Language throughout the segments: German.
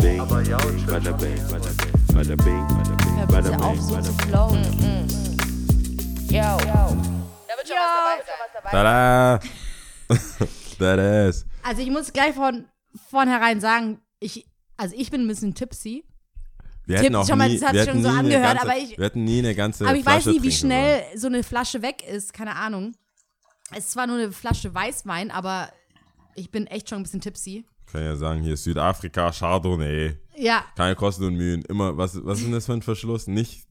bing, bada bing, bada bing, bada bing, bing. flowen. Yo. Da wird schon was dabei sein. Tada! That ass. Also ich muss gleich von vornherein sagen, ich, also ich bin ein bisschen tipsy. Wir Tipp hätten auch schon mal, nie, das hat sich schon so nie eine angehört, ganze, aber ich- wir hätten nie eine ganze Aber ich weiß Flasche nie, wie schnell so eine Flasche weg ist, keine Ahnung. Es ist zwar nur eine Flasche Weißwein, aber ich bin echt schon ein bisschen tipsy. Kann ja sagen, hier Südafrika, Chardonnay. Ja, Keine Kosten und Mühen. Immer, was, was ist denn das für ein Verschluss? Nicht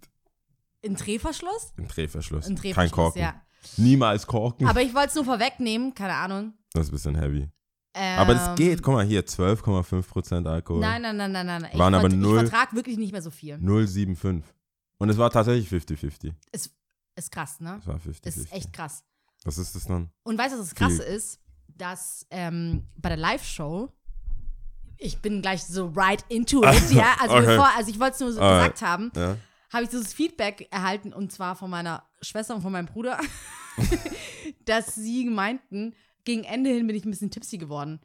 ein Drehverschluss? ein Drehverschluss. Ein Kein Drehverschluss, Korken. ja. Niemals Korken. Aber ich wollte es nur vorwegnehmen, keine Ahnung. das ist ein bisschen heavy. Ähm, Aber das geht. Guck mal hier, 12,5% Alkohol. Nein, nein, nein, nein, nein. Ich, Waren aber vert- null- ich vertrag wirklich nicht mehr so viel. 0,75. Und es war tatsächlich 50-50. Ist, ist krass, ne? Es war 50-50. Ist echt krass. Was ist das dann? Und weißt du, was das Krasse ist? Dass ähm, bei der Live-Show, ich bin gleich so right into it, ja. Also, Okay. bevor, also ich wollte es nur so Alright. gesagt haben, Ja. habe ich dieses Feedback erhalten und zwar von meiner Schwester und von meinem Bruder, dass sie meinten, gegen Ende hin bin ich ein bisschen tipsy geworden.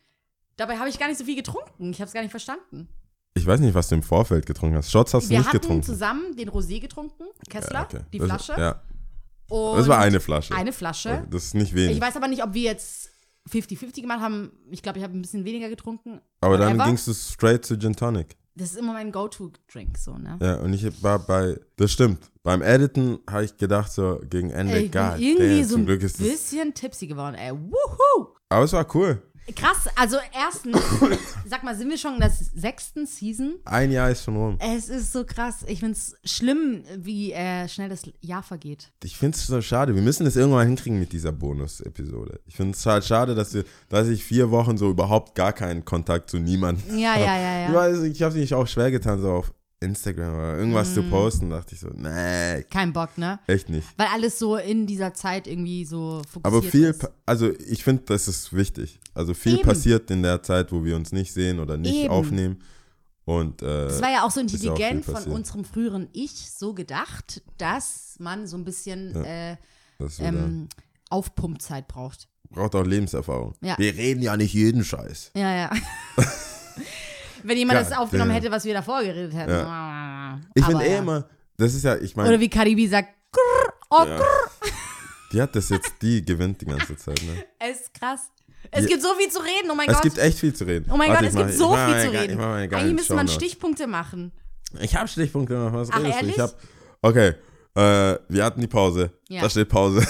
Dabei habe ich gar nicht so viel getrunken. Ich habe es gar nicht verstanden. Ich weiß nicht, was du im Vorfeld getrunken hast. Shots hast du Wir nicht hatten getrunken. zusammen den Rosé getrunken, Kessler, Ja, okay. die Das- Flasche. Ja, Und das war eine Flasche. Eine Flasche. Das ist nicht wenig. Ich weiß aber nicht, ob wir jetzt 50-50 gemacht haben. Ich glaube, ich habe ein bisschen weniger getrunken. Aber dann gingst du straight zu Gin Tonic. Das ist immer mein Go-To-Drink, so, ne? Ja, und ich war bei, das stimmt. Beim Editen habe ich gedacht, so gegen Ende, Ey, ich bin God irgendwie damn, so ein bisschen tipsy geworden, ey. Wuhu! Aber es war cool. Krass, also erstens, sag mal, sind wir schon in der sechsten Season? Ein Jahr ist schon rum. Es ist so krass. Ich find's schlimm, wie äh, schnell das Jahr vergeht. Ich finde es so schade. Wir müssen das irgendwann hinkriegen mit dieser Bonus-Episode. Ich finde es halt schade, dass, wir, dass ich vier Wochen so überhaupt gar keinen Kontakt zu niemandem Ja, ja, ja, Ich ja. weiß, ich habe mich auch schwer getan, so auf Instagram oder irgendwas Mhm. zu posten. dachte ich so, nee, Kein Bock, ne? echt nicht. Weil alles so in dieser Zeit irgendwie so fokussiert Aber viel, ist. also ich finde, das ist wichtig. Also viel Eben. passiert in der Zeit, wo wir uns nicht sehen oder nicht Eben. aufnehmen. Und äh, Das war ja auch so ja auch intelligent viel von unserem früheren Ich so gedacht, dass man so ein bisschen äh, das wieder, ähm, Aufpumpzeit braucht. braucht auch Lebenserfahrung. Ja. Wir reden ja nicht jeden Scheiß. Ja, ja. Wenn jemand das God aufgenommen damn. hätte, was wir davor geredet hätten. Ich Aber finde eh ja. immer, das ist ja, ich Oder meine, wie Cardi B sagt, grrr, oh, Ja. grrr. die hat das jetzt, die gewinnt die ganze Zeit. Ne? Es ist krass. Es Ja. gibt so viel zu reden, oh mein Es Gott. gibt echt viel zu reden. oh mein Warte, Gott, ich es mach- gibt ich so viel meine zu reden. Ich, Eigentlich müsste man. Stichpunkte machen. ich habe Stichpunkte gemacht. Was Ach, redest du? ehrlich? Ich habe, okay, äh, wir hatten die Pause. Ja. Da steht Pause.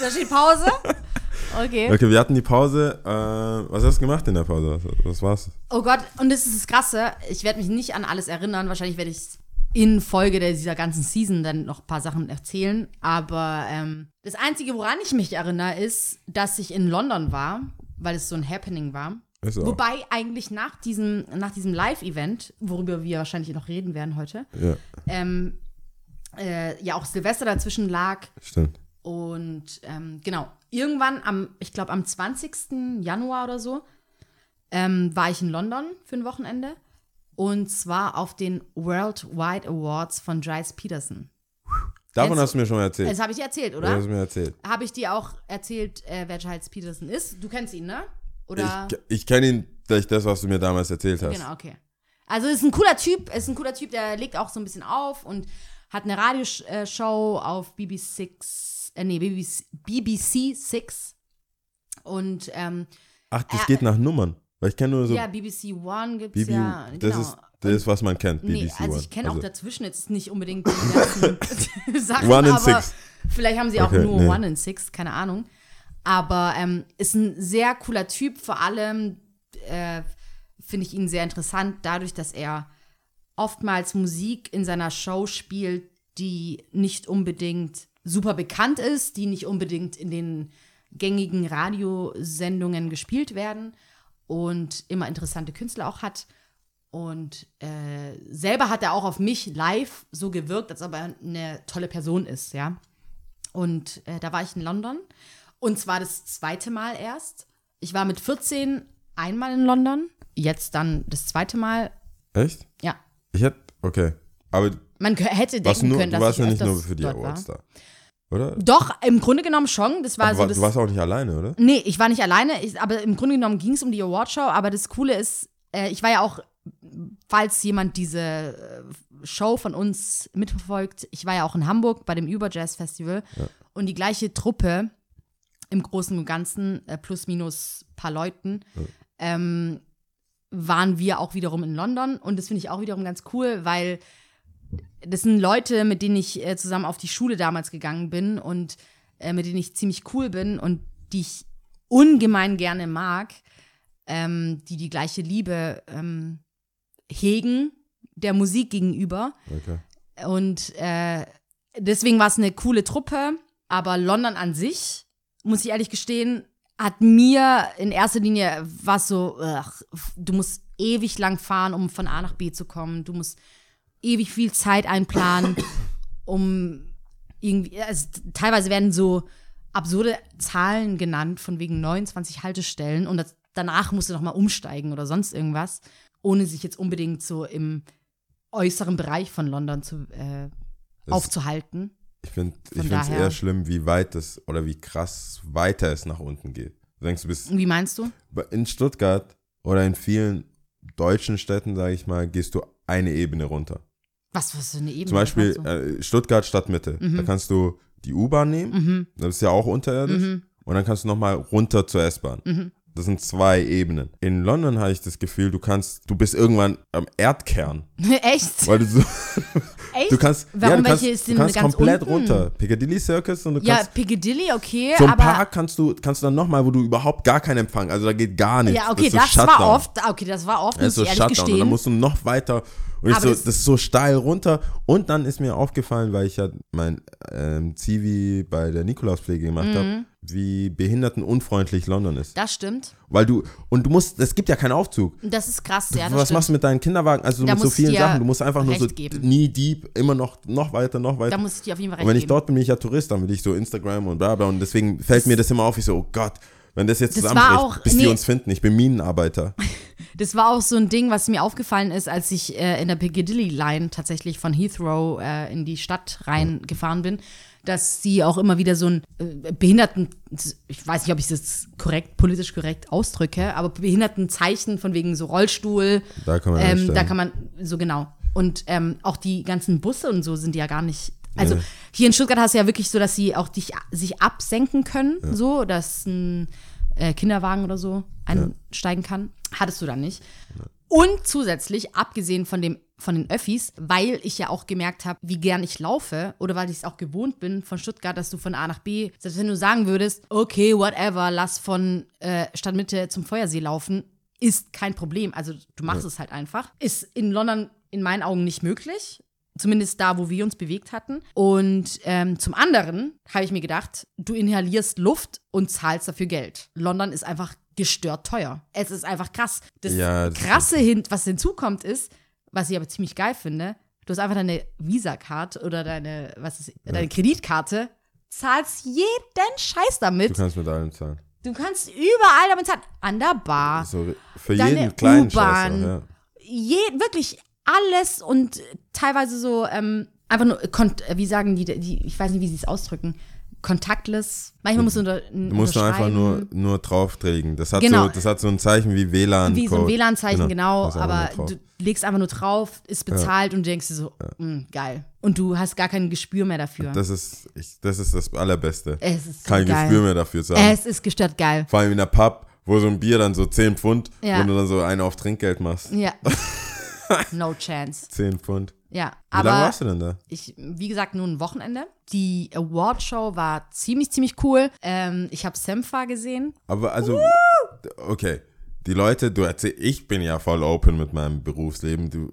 Da steht Pause. Okay. Okay, wir hatten die Pause. Äh, was hast du gemacht in der Pause? Was, war's? Oh Gott, und das ist das Krasse. Ich werde mich nicht an alles erinnern. Wahrscheinlich werde ich in Folge dieser ganzen Season dann noch ein paar Sachen erzählen. Aber ähm, das Einzige, woran ich mich erinnere, ist, dass ich in London war, weil es so ein Happening war. Wobei eigentlich nach diesem, nach diesem Live-Event, worüber wir wahrscheinlich noch reden werden heute, Ja, ähm, äh, ja auch Silvester dazwischen lag. stimmt. Und ähm, genau, irgendwann am, ich glaube am 20. Januar oder so, ähm, war ich in London für ein Wochenende. Und zwar auf den Worldwide Awards von Giles Peterson. Davon Kennst hast du mir schon erzählt. Das habe ich dir erzählt, Das oder? hast du mir erzählt. Habe ich dir auch erzählt, äh, wer Giles Peterson ist? Du kennst ihn, ne? Oder? Ich, ich kenne ihn durch das, was du mir damals erzählt hast. Genau, okay. Also ist ein cooler Typ, ist ein cooler Typ, der legt auch so ein bisschen auf und hat eine Radioshow auf BBC6, äh, nee, BBC, BBC 6. Und ähm, Ach, das Äh, geht nach Nummern. Weil ich kenne nur so ja, BBC One gibt's BB, ja. das genau. ist das ist, was man kennt, BBC nee, also One. ich kenne auch dazwischen jetzt nicht unbedingt die ganzen Sachen, One in aber Six. vielleicht haben sie auch Okay, nur nee. One in Six, keine Ahnung. Aber ähm, ist ein sehr cooler Typ, vor allem äh, finde ich ihn sehr interessant, dadurch, dass er oftmals Musik in seiner Show spielt, die nicht unbedingt super bekannt ist, die nicht unbedingt in den gängigen Radiosendungen gespielt werden und immer interessante Künstler auch hat. Und äh, selber hat er auch auf mich live so gewirkt, als ob er eine tolle Person ist, ja. Und äh, da war ich in London. Und zwar das zweite Mal erst. Ich war mit 14 einmal in London, jetzt dann das zweite Mal. Echt? Ja, Ich hätte, okay. Aber man hätte warst denken können, du dass warst ich ja nicht nur für die Awards war. da. Oder? Doch, im Grunde genommen schon. Das war Aber so das du warst auch nicht alleine, oder? Nee, ich war nicht alleine, ich, aber im Grunde genommen ging es um die Awardshow. Aber das Coole ist, äh, ich war ja auch falls jemand diese äh, Show von uns mitverfolgt, ich war ja auch in Hamburg bei dem Überjazz Festival und die gleiche Truppe im Großen und Ganzen, äh, plus minus paar Leuten, ähm, waren wir auch wiederum in London und das finde ich auch wiederum ganz cool, weil das sind Leute, mit denen ich äh, zusammen auf die Schule damals gegangen bin und äh, mit denen ich ziemlich cool bin und die ich ungemein gerne mag, ähm, die die gleiche Liebe ähm, hegen der Musik gegenüber. Okay. Und äh, deswegen war es eine coole Truppe, aber London an sich, muss ich ehrlich gestehen, hat mir in erster Linie was so, ugh, du musst ewig lang fahren, um von A nach B zu kommen. Du musst ewig viel Zeit einplanen, um irgendwie, also teilweise werden so absurde Zahlen genannt, von wegen 29 Haltestellen und das, danach musst du nochmal umsteigen oder sonst irgendwas, ohne sich jetzt unbedingt so im äußeren Bereich von London zu, äh, Das- aufzuhalten. Ich finde es eher schlimm, wie weit es oder wie krass weiter es nach unten geht. Du denkst, du bist Wie meinst du? in Stuttgart oder in vielen deutschen Städten, sage ich mal, gehst du eine Ebene runter. Was, was für eine Ebene? Zum Beispiel äh, Stuttgart Stadtmitte. Da kannst du die U-Bahn nehmen, du? Mhm. das ist ja auch unterirdisch. Und dann kannst du nochmal runter zur S-Bahn. Mhm. Das sind zwei Ebenen. In London habe ich das Gefühl, du kannst, du bist irgendwann am Erdkern. Echt? Weil du so, Echt? du kannst, Warum ja, du welche kannst, ist du denn kannst ganz komplett unten? runter. Piccadilly Circus und du Ja, kannst Piccadilly, okay, zum aber. Park kannst du, kannst du dann nochmal, wo du überhaupt gar keinen Empfang, also da geht gar nichts. ja, okay, ist so das, Shutdown. war oft. Okay, das war oft, Das muss ist so ich ehrlich Shutdown und dann gestehen. musst du noch weiter und ich so, das- das, ist so steil runter und dann ist mir aufgefallen, weil ich ja mein ähm, Zivi bei der Nikolauspflege gemacht Mhm. habe, wie behindertenunfreundlich London ist. Das stimmt. Weil du, und du musst, es gibt ja keinen Aufzug. Das ist krass, ja. Das Was stimmt. machst du mit deinen Kinderwagen? Also Da mit so vielen Sachen, du musst einfach nur so geben. nie deep, immer noch, noch weiter, noch weiter. Da muss ich dir auf jeden Fall recht Und wenn ich dort bin, bin ich ja Tourist, dann will ich so Instagram und bla bla und deswegen fällt mir das immer auf, ich so, oh Gott, wenn das jetzt zusammenbricht, bis die nee. uns finden, ich bin Minenarbeiter. Das war auch so ein Ding, was mir aufgefallen ist, als ich äh, in der Piccadilly Line tatsächlich von Heathrow äh, in die Stadt reingefahren bin, dass sie auch immer wieder so ein äh, Behinderten, ich weiß nicht, ob ich das korrekt, politisch korrekt ausdrücke, aber Behindertenzeichen von wegen so Rollstuhl, Da kann man ähm, da kann man, so genau. Und ähm, auch die ganzen Busse und so sind ja gar nicht. Also hier in Stuttgart hast du ja wirklich so, dass sie auch dich, sich absenken können, so, dass ein äh, Kinderwagen oder so einsteigen kann. Hattest du da nicht. Und zusätzlich, abgesehen von dem von den Öffis, weil ich ja auch gemerkt habe, wie gern ich laufe oder weil ich es auch gewohnt bin von Stuttgart, dass du von A nach B, selbst wenn du sagen würdest, okay, whatever, lass von äh, Stadtmitte zum Feuersee laufen, ist kein Problem. Also du machst es halt einfach. Ist in London in meinen Augen nicht möglich. Zumindest da, wo wir uns bewegt hatten. Und ähm, zum anderen habe ich mir gedacht, du inhalierst Luft und zahlst dafür Geld. London ist einfach gestört teuer. Es ist einfach krass. Das Ja, das Krasse, hin, was hinzukommt, ist, was ich aber ziemlich geil finde, du hast einfach deine Visa-Card oder deine, was ist, deine Kreditkarte, zahlst jeden Scheiß Du damit. kannst mit allem zahlen. Du kannst überall damit zahlen. An der Bar, So, für Deine jeden kleinen Scheiß. Ja. je, wirklich alles und teilweise so ähm, einfach nur, kont wie sagen die, die, ich weiß nicht, wie sie es ausdrücken, contactless. Manchmal musst du unter, Du musst nur einfach nur, nur drauflegen. Das hat, Genau. so, das hat so ein Zeichen wie WLAN. wie so ein Code. WLAN-Zeichen, genau, einfach aber du legst einfach nur drauf, ist bezahlt und du denkst dir so, "Mm, geil. Und du hast gar kein Gespür mehr dafür. das, ist, ich, das ist das Allerbeste. es ist so Kein geil. Gespür mehr dafür zu haben. Es ist gestört geil. Vor allem in der Pub, wo so ein Bier dann so 10 Pfund, Ja. wo du dann so einen auf Trinkgeld machst. Ja. no chance. 10 Pfund. Ja, Wie lange aber warst du denn da? ich, wie gesagt, nur ein Wochenende. Die Awardshow war ziemlich, ziemlich cool. Ähm, ich habe Semfa gesehen. Aber also, okay. Die Leute, du erzähl, ich bin ja voll open mit meinem Berufsleben. Du,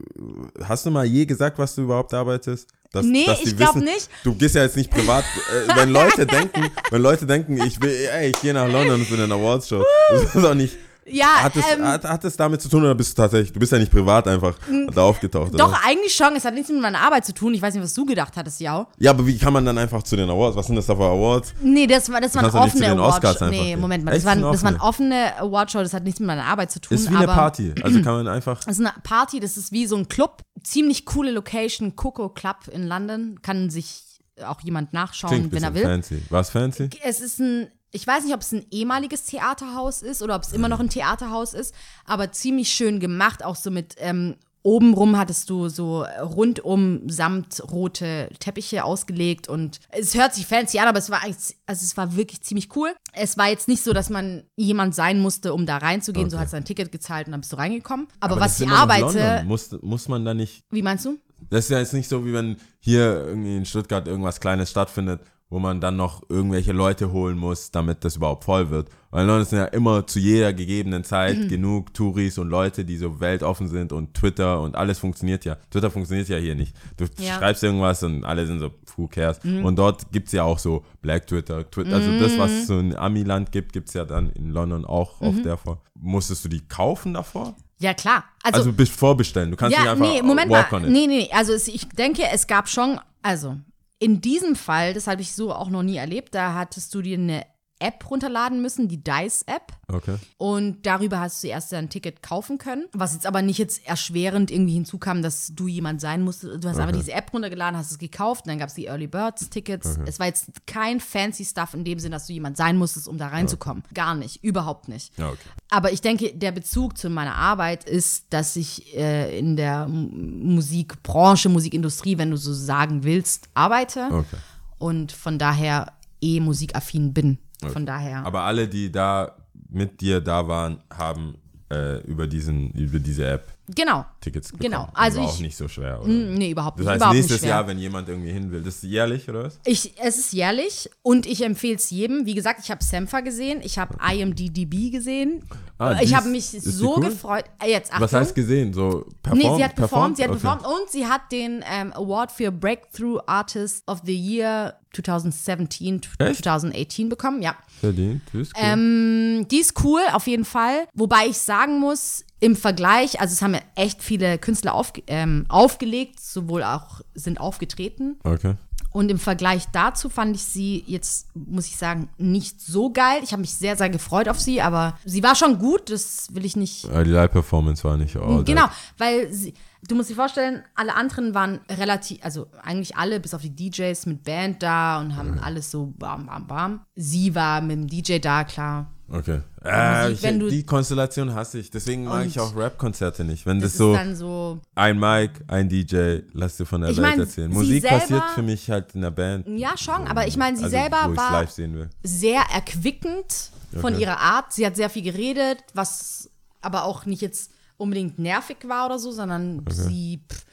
hast du mal je gesagt, was du überhaupt arbeitest? Dass, Nee, dass ich glaub wissen- nicht. Du gehst ja jetzt nicht privat. äh, wenn Leute denken, wenn Leute denken, ich will, ey, ich gehe nach London für eine Awards-Show. Das ist auch nicht. Ja, Hat es, ähm, hat, hat es damit zu tun oder bist du tatsächlich, du bist ja nicht privat einfach da aufgetaucht? doch, Oder? eigentlich schon. Es hat nichts mit meiner Arbeit zu tun. Ich weiß nicht, was du gedacht hattest, ja. Ja, aber wie kann man dann einfach zu den Awards? Was sind das da für Awards? Nee, das war, das waren offene einfach Nee. Moment mal. Das waren, das waren offene? Awardshow. Das hat nichts mit meiner Arbeit zu tun. Ist wie eine Party. Also kann man einfach. Das ist eine Party, das ist wie so ein Club. Ziemlich coole Location, Coco Club in London. Kann sich auch jemand nachschauen, Klingt wenn er will. fancy. War es fancy? Es ist ein, ich weiß nicht, ob es ein ehemaliges Theaterhaus ist oder ob es immer noch ein Theaterhaus ist, aber ziemlich schön gemacht, auch so mit ähm, Obenrum hattest du so rundum samtrote Teppiche ausgelegt und es hört sich fancy an, aber es war also es war wirklich ziemlich cool. Es war jetzt nicht so, dass man jemand sein musste, um da reinzugehen. So Okay. hast du ein Ticket gezahlt und dann bist du reingekommen. Aber, das was ich arbeite. Muss, muss man da nicht. wie meinst du? Das ist ja jetzt nicht so, wie wenn hier irgendwie in Stuttgart irgendwas Kleines stattfindet, wo man dann noch irgendwelche Leute holen muss, damit das überhaupt voll wird. Weil in London sind ja immer zu jeder gegebenen Zeit Mhm. genug Touris und Leute, die so weltoffen sind und Twitter und alles funktioniert ja. Twitter funktioniert ja hier nicht. Du Ja. Mhm. schreibst irgendwas und alle sind so, who cares? Und dort gibt es ja auch so Black Twitter, Twitter also das, was es so in Amiland gibt, gibt es ja dann in London auch Mhm. auf der Form. Musstest du die kaufen davor? Ja, klar. Also, bis vorbestellen. Du kannst nicht ja, einfach nee, Moment walk mal. on it. Nee, nee, nee. Also es, ich denke, es gab schon, also in diesem Fall, das habe ich so auch noch nie erlebt, da hattest du dir eine App runterladen müssen, die Dice-App. Okay. Und darüber hast du erst ein Ticket kaufen können. Was jetzt aber nicht jetzt erschwerend irgendwie hinzukam, dass du jemand sein musstest. Du hast einfach diese App runtergeladen, hast es gekauft und dann gab es die Early Birds Tickets. Es war jetzt kein fancy Stuff in dem Sinn, dass du jemand sein musstest, um da reinzukommen. Gar nicht, überhaupt nicht. Okay. Aber ich denke, der Bezug zu meiner Arbeit ist, dass ich äh, in der Musikbranche, Musikindustrie, wenn du so sagen willst, arbeite. Okay. Und von daher eh musikaffin bin. Von daher. Aber alle, die da mit dir da waren, haben äh, über, diesen, über diese App genau. Tickets bekommen. Genau. Also war auch ich- nicht so schwer, oder? Nee, überhaupt Das nicht. heißt, überhaupt nächstes. Jahr, wenn jemand irgendwie hin will, das ist jährlich, oder was? Ich, es ist jährlich und ich empfehle es jedem. Wie gesagt, ich habe Sampha gesehen, ich habe IMDDB gesehen. Ah, die ich habe mich die so cool? gefreut. Äh, Jetzt, Achtung. Was heißt gesehen? So performt? Nee, sie hat performt, sie hat Okay. performt und sie hat den ähm, Award für Breakthrough Artist of the Year 2017, Echt? 2018 bekommen, ja. Verdient, das ist cool. Ähm, die ist cool, auf jeden Fall. Wobei ich sagen muss, im Vergleich, also es haben ja echt viele Künstler aufge ähm, aufgelegt, sowohl auch sind aufgetreten. okay. Und im Vergleich dazu fand ich sie jetzt, muss ich sagen, nicht so geil. Ich habe mich sehr, sehr gefreut auf sie, aber sie war schon gut, das will ich nicht die Live-Performance war nicht all that. Genau, weil sie, du musst dir vorstellen, alle anderen waren relativ, also eigentlich alle, bis auf die DJs mit Band da und haben alles so bam, bam, bam. Sie war mit dem DJ da, klar. Okay. Äh, Musik, ich, die Konstellation hasse ich. Deswegen mag ich auch Rap-Konzerte nicht. Wenn Das das, so so, ein Mic, ein DJ, lass dir von der Ich Welt mein, erzählen. Musik selber- passiert für mich halt in der Band. ja schon, aber ich meine, sie also, selber war live sehen will. sehr erquickend von Okay. ihrer Art. Sie hat sehr viel geredet, was aber auch nicht jetzt unbedingt nervig war oder so, sondern sie pff,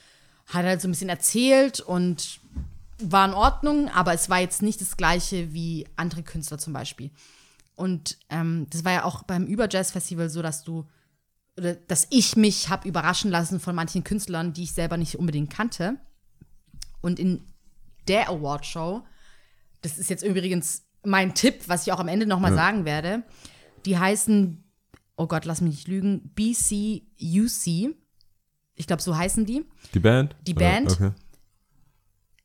hat halt so ein bisschen erzählt und war in Ordnung, aber es war jetzt nicht das gleiche wie andere Künstler zum Beispiel. Und ähm, das war ja auch beim Über-Jazz-Festival so, dass du, oder dass ich mich habe überraschen lassen von manchen Künstlern, die ich selber nicht unbedingt kannte. Und in der Award-Show, das ist jetzt übrigens mein Tipp, was ich auch am Ende nochmal sagen werde, die heißen, oh Gott, lass mich nicht lügen, BCUC. Ich glaube, so heißen die. Die Band? Die Band? Okay.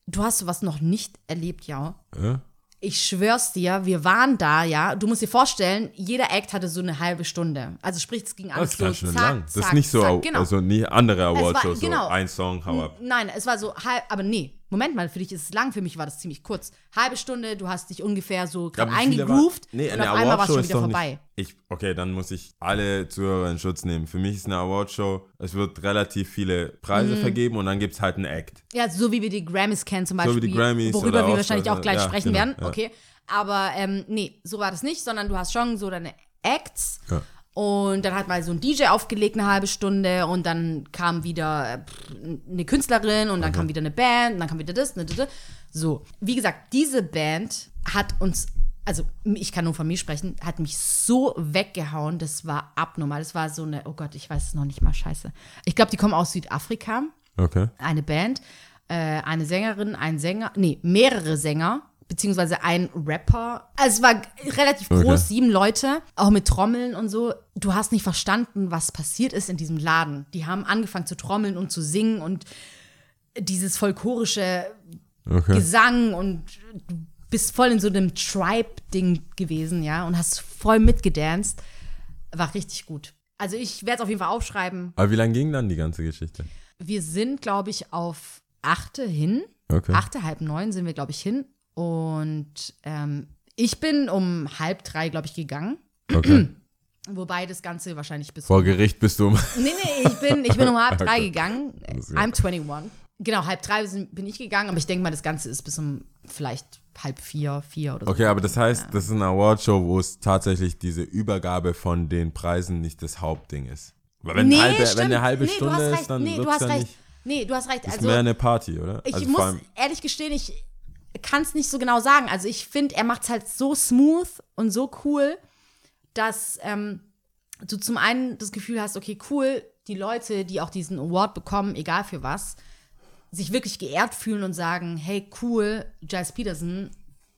Du hast sowas noch nicht erlebt, ja. Ja. Ich schwör's dir, wir waren da, ja. Du musst dir vorstellen, jeder Act hatte so eine halbe Stunde. Also sprich, es ging Das alles ist so ganz schön zack, lang. Das zack, ist nicht so, zack, genau. also nie andere Awardshows, genau. so ein Song, hau ab. Nein, es war so halb, aber nee, Moment mal, für dich ist es lang, für mich war das ziemlich kurz. Halbe Stunde, du hast dich ungefähr so gerade eingegroovt Nee, und eine auf einmal war es schon wieder vorbei. Nicht, ich, okay, dann muss ich alle Zuhörer in Schutz nehmen. Für mich ist eine Awardshow, es wird relativ viele Preise Mhm. vergeben und dann gibt es halt einen Act. Ja, so wie wir die Grammys kennen zum So Beispiel. wie die Grammys Worüber wir wahrscheinlich auch gleich ja, sprechen genau, werden. ja. Okay. Aber ähm, nee, so war das nicht, sondern du hast schon so deine Acts. Ja. Und dann hat mal so ein DJ aufgelegt eine halbe Stunde und dann kam wieder äh, eine Künstlerin und dann kam wieder eine Band und dann kam wieder das, ne, das. So, wie gesagt, diese Band hat uns, also ich kann nur von mir sprechen, hat mich so weggehauen, das war abnormal. Das war so eine, oh Gott, ich weiß es noch nicht mal, scheiße. Ich glaube, die kommen aus Südafrika Okay. eine Band, äh, eine Sängerin, ein Sänger, nee, mehrere Sänger, beziehungsweise ein Rapper. Also es war relativ groß, Okay. sieben Leute, auch mit Trommeln und so. Du hast nicht verstanden, was passiert ist in diesem Laden. Die haben angefangen zu trommeln und zu singen und dieses folklorische Okay. Gesang und du bist voll in so einem Tribe-Ding gewesen, ja, und hast voll mitgedanced. War richtig gut. Also ich werde es auf jeden Fall aufschreiben. Aber wie lange ging dann die ganze Geschichte? Wir sind, glaube ich, auf achte hin. Okay. Achte, halb neun sind wir, glaube ich, hin. Und ähm, ich bin um halb drei, glaube ich, gegangen. Okay. Wobei das Ganze wahrscheinlich bis Vor Gericht bist du. um- Nee, nee, ich bin, ich bin um halb drei Okay. gegangen. I'm 21. Genau, halb drei bin ich gegangen, aber ich denke mal, das Ganze ist bis um vielleicht halb vier, vier oder so. Okay, aber das heißt, das ist eine Awardshow, wo es tatsächlich diese Übergabe von den Preisen nicht das Hauptding ist. Weil wenn, eine halbe, wenn eine halbe nee, du Stunde hast recht. ist, dann nee, du hast ja recht. nicht. Nee, du hast recht. Ist Also, mehr eine Party, oder? ich also muss ehrlich gestehen, ich kann es nicht so genau sagen. Also ich finde, er macht es halt so smooth und so cool, dass ähm, du zum einen das Gefühl hast, okay, cool, die Leute, die auch diesen Award bekommen, egal für was, sich wirklich geehrt fühlen und sagen, hey, cool, Giles Peterson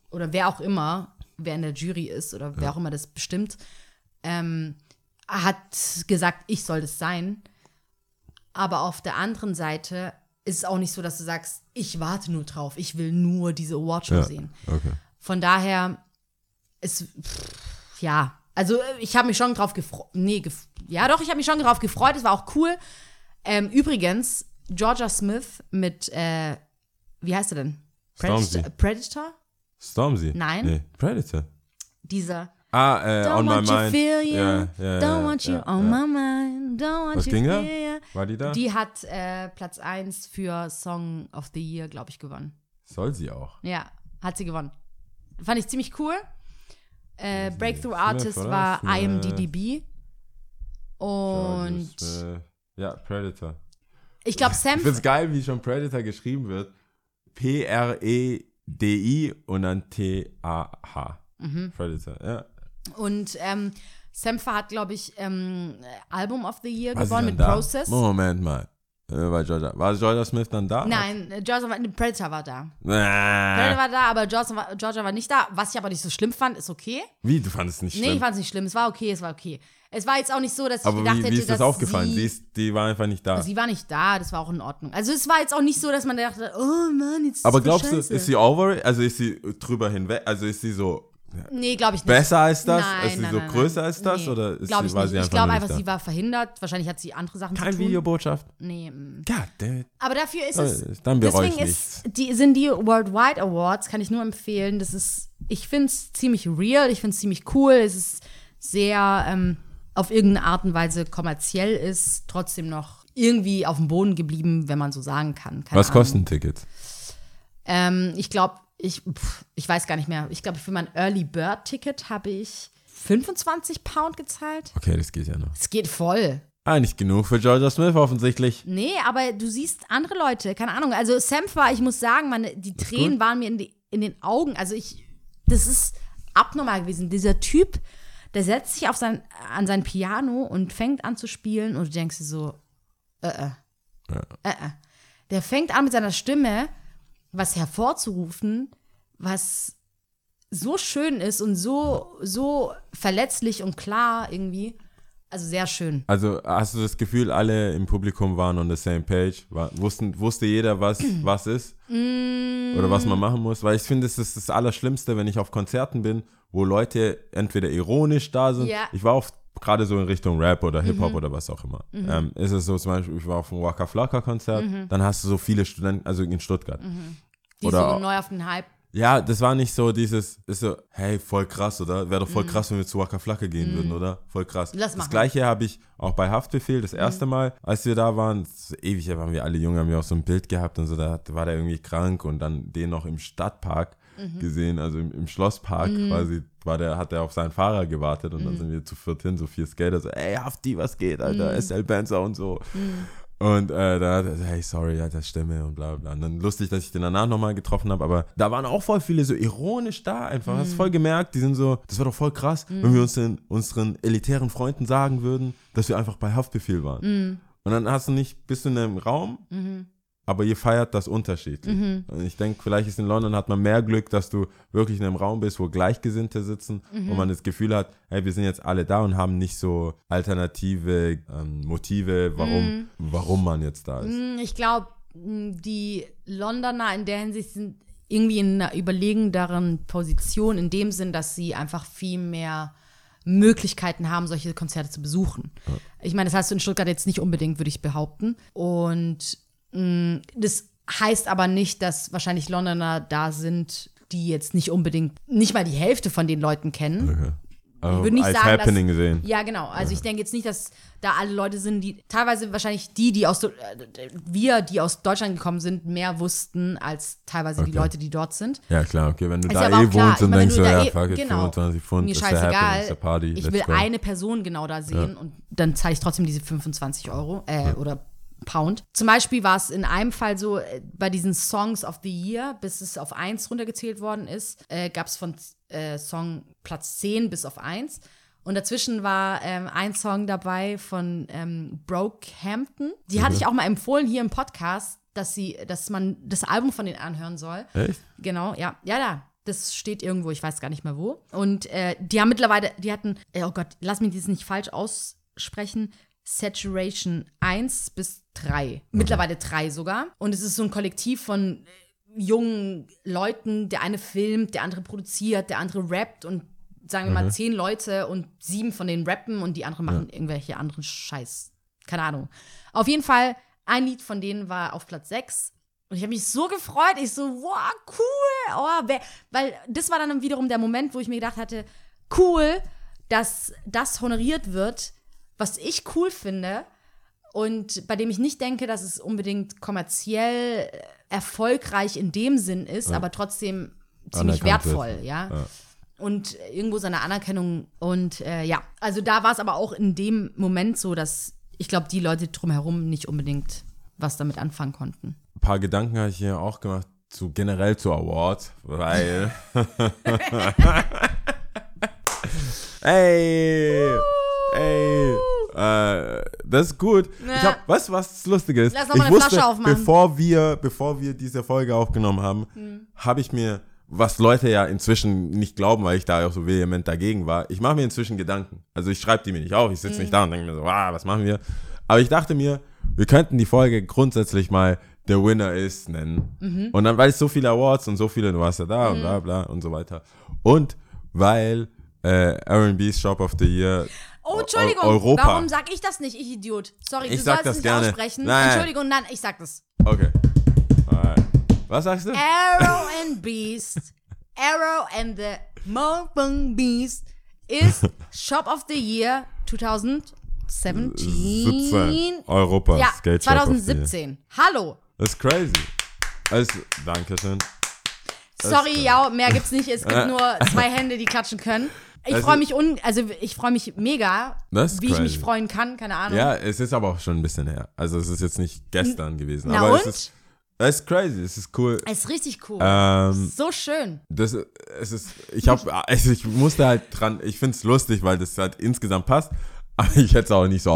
oder wer auch immer, wer in der Jury ist oder wer auch immer das bestimmt, ähm, hat gesagt, ich soll das sein. Aber auf der anderen Seite ist es auch nicht so, dass du sagst, ich warte nur drauf, ich will nur diese Awardshow ja, sehen. okay. Von daher ist, pff, ja, also äh, ich habe mich schon drauf gefreut. Nee, gef ja doch, ich habe mich schon drauf gefreut, es war auch cool. Ähm, übrigens, Georgia Smith mit, äh, wie heißt er denn? Stormzy. Predator? Predator? Stormzy? Nein. Nee, Predator. Dieser Ah, äh, Don't on my want you mind. feel you, Ja, ja, don't want you on my mind, don't want Was you ging da? feel you. War die da? Die hat äh, Platz 1 für Song of the Year, glaube ich, gewonnen. Soll sie auch. Ja, hat sie gewonnen. Fand ich ziemlich cool. Äh, Breakthrough Smith, Artist oder? war Smith. IMDb. Und äh, ja, Predator. ich glaube, Sam. Ich find's geil, wie schon Predator geschrieben wird. P-R-E-D-I und dann T-A-H. Mhm. Predator, ja. Und ähm, Sampha hat, glaube ich, ähm, Album of the Year gewonnen mit da? Process. Moment mal. Äh, war, Georgia, war Georgia Smith dann da? Nein, äh, Georgia war, Predator war da. Predator Äh, war da, aber Georgia war, Georgia war nicht da. Was ich aber nicht so schlimm fand, ist okay. wie, du fandest es nicht Nee, ich schlimm? fand es nicht schlimm. Es war okay, es war okay. Es war jetzt auch nicht so, dass ich Aber gedacht wie, hätte, wie ist das dass aufgefallen? Sie, Sie ist, die war einfach nicht da. sie war nicht da, das war auch in Ordnung. Also es war jetzt auch nicht so, dass man dachte, oh Mann, jetzt ist Aber glaubst du, ist sie over? Also ist sie drüber hinweg? Also ist sie so Nee, glaube ich nicht. besser als das? Nein, ist sie nein, so nein, größer als das? Nee, oder ist glaub sie, ich war nicht. sie einfach Ich glaube einfach, sie war verhindert. Wahrscheinlich hat sie andere Sachen Kein zu tun. Videobotschaft? Nee. mm. Damn it. Aber dafür ist Äh, es. dann bereue ich deswegen ist, die, sind die Worldwide Awards, kann ich nur empfehlen. Das ist, ich finde es ziemlich real, ich finde es ziemlich cool. Es ist sehr ähm, auf irgendeine Art und Weise kommerziell ist, trotzdem noch irgendwie auf dem Boden geblieben, wenn man so sagen kann. Keine Was kosten Tickets? Ähm, ich glaube, ich, pff, ich weiß gar nicht mehr. Ich glaube, für mein Early Bird Ticket habe ich 25 Pound gezahlt. Okay, das geht ja noch. Es geht voll. Ah, nicht genug für Georgia Smith offensichtlich. Nee, aber du siehst andere Leute, keine Ahnung. Also Sam war, ich muss sagen, meine, die Tränen gut. waren mir in, die, in den Augen. Also ich, das ist abnormal gewesen. Dieser Typ, der setzt sich auf sein, an sein Piano und fängt an zu spielen und du denkst dir so, äh, äh, äh, äh. Der fängt an mit seiner Stimme was hervorzurufen, was so schön ist und so, so verletzlich und klar irgendwie. Also sehr schön. Also hast du das Gefühl, alle im Publikum waren on the same page? War, wussten, wusste jeder, was was ist? Oder was man machen muss? Weil ich finde, es ist das Allerschlimmste, wenn ich auf Konzerten bin, wo Leute entweder ironisch da sind. Ja. Ich war oft gerade so in Richtung Rap oder Hip-Hop oder was auch immer. Ähm, ist es so zum Beispiel, ich war auf einem Waka Flocka Konzert, dann hast du so viele Studenten, also in Stuttgart. Die Oder- so neu auf den Hype. Ja, das war nicht so dieses, ist so, hey, voll krass, oder? Wäre doch voll krass, wenn wir zu Waka Flocka gehen würden, oder? Voll krass. Lass das machen. gleiche habe ich auch bei Haftbefehl, das erste Mal, als wir da waren, ist ewig, da waren wir alle jung, haben wir auch so ein Bild gehabt und so, da war der irgendwie krank und dann den noch im Stadtpark gesehen, also im, im Schlosspark quasi, war der, hat er auf seinen Fahrer gewartet und dann sind wir zu viert hin, so vier Skater, so, ey, Hafti, was geht, Alter, SL Benzer und so. Und äh, da hat er, hey, sorry, ja, das Stimme und bla bla. Und dann lustig, dass ich den danach nochmal getroffen habe, aber da waren auch voll viele so ironisch da einfach. Hast voll gemerkt, die sind so, das wäre doch voll krass, wenn wir uns den, unseren elitären Freunden sagen würden, dass wir einfach bei Haftbefehl waren. Und dann hast du nicht, bist du in einem Raum, aber ihr feiert das unterschiedlich. Und ich denke, vielleicht ist in London hat man mehr Glück, dass du wirklich in einem Raum bist, wo Gleichgesinnte sitzen, wo man das Gefühl hat, hey, wir sind jetzt alle da und haben nicht so alternative ähm, Motive, warum, warum man jetzt da ist. Hm, Ich glaube, die Londoner in der Hinsicht sind irgendwie in einer überlegenderen Position, in dem Sinn, dass sie einfach viel mehr Möglichkeiten haben, solche Konzerte zu besuchen. Ich meine, das hast du in Stuttgart jetzt nicht unbedingt, würde ich behaupten. Und das heißt aber nicht, dass wahrscheinlich Londoner da sind, die jetzt nicht unbedingt, nicht mal die Hälfte von den Leuten kennen. Okay. ich würde nicht sagen, Happening dass, sehen. Ja, genau. Also ich denke jetzt nicht, dass da alle Leute sind, die teilweise wahrscheinlich die, die aus äh, wir, die aus Deutschland gekommen sind, mehr wussten als teilweise die Okay. Leute, die dort sind. Ja, klar, okay, wenn du Ist da eh klar. wohnst Ich und meine, denkst du ja, eh- fuck genau. 25 Pfund, Mir ist scheißegal. ist der Party, ich will go. eine Person genau da sehen und dann zahle ich trotzdem diese 25 Euro äh, oder Pound. Zum Beispiel war es in einem Fall so, äh, bei diesen Songs of the Year, bis es auf 1 runtergezählt worden ist, äh, gab es von äh, Song Platz 10 bis auf 1. Und dazwischen war ähm, ein Song dabei von ähm, Brokehampton. Die hatte ich auch mal empfohlen hier im Podcast, dass sie, dass man das Album von denen anhören soll. Echt? Genau, ja. Ja, da. Das steht irgendwo, ich weiß gar nicht mehr wo. Und äh, die haben mittlerweile, die hatten, äh, oh Gott, lass mich das nicht falsch aussprechen. Saturation 1 bis 3. Mittlerweile 3 sogar. Und es ist so ein Kollektiv von äh, jungen Leuten. Der eine filmt, der andere produziert, der andere rappt und sagen wir mal zehn Leute und sieben von denen rappen und die anderen machen irgendwelche anderen Scheiß. Keine Ahnung. Auf jeden Fall, ein Lied von denen war auf Platz 6. Und ich habe mich so gefreut. Ich so, wow, cool. Oh, wer, weil das war dann wiederum der Moment, wo ich mir gedacht hatte, cool, dass das honoriert wird, was ich cool finde. Und bei dem ich nicht denke, dass es unbedingt kommerziell äh, erfolgreich in dem Sinn ist, aber trotzdem ziemlich Anerkannt wird. wertvoll, ja. Und irgendwo seine Anerkennung. Und äh, ja, also da war es aber auch in dem Moment so, dass ich glaube, die Leute drumherum nicht unbedingt was damit anfangen konnten. Ein paar Gedanken habe ich hier auch gemacht zu generell zu Awards, weil Ey, ey, äh, das ist gut. Ich hab, weißt du, was das Lustige ist? Lass noch mal ich eine wusste, Flasche aufmachen. bevor wir, bevor wir diese Folge aufgenommen haben, Hm. habe ich mir, was Leute ja inzwischen nicht glauben, weil ich da auch so vehement dagegen war, ich mache mir inzwischen Gedanken. Also ich schreibe die mir nicht auf, ich sitze Hm. nicht da und denke mir so, ah, was machen wir? Aber ich dachte mir, wir könnten die Folge grundsätzlich mal The Winner is nennen. Mhm. Und dann, weil es so viele Awards und so viele, du warst ja da und bla bla und so weiter. Und weil äh, R&B's Shop of the Year Oh, Entschuldigung, Europa. warum sag ich das nicht, ich Idiot? Sorry, Ich du sag sollst das es nicht gerne. aussprechen. Nein. Entschuldigung, nein, ich sag das. Okay. Alright. Was sagst du? Arrow and Beast, Arrow and the Moping Beast is Shop of the Year 2017. 17. Europa Ja, Skate Shop of the Year. 2017. Hallo. Das ist crazy. Also, Dankeschön. Sorry, ja, mehr gibt's nicht. Es gibt nur zwei Hände, die klatschen können. Ich freue mich un, also ich freue mich mega, wie ich mich crazy. freuen kann, keine Ahnung. Ja, es ist aber auch schon ein bisschen her. Also es ist jetzt nicht gestern gewesen. Na aber und? es ist, es ist crazy, es ist cool. Es ist richtig cool. Ähm, so schön. das, es ist, ich habe, also ich musste halt dran, ich finde es lustig, weil das halt insgesamt passt, aber ich hätte es auch nicht so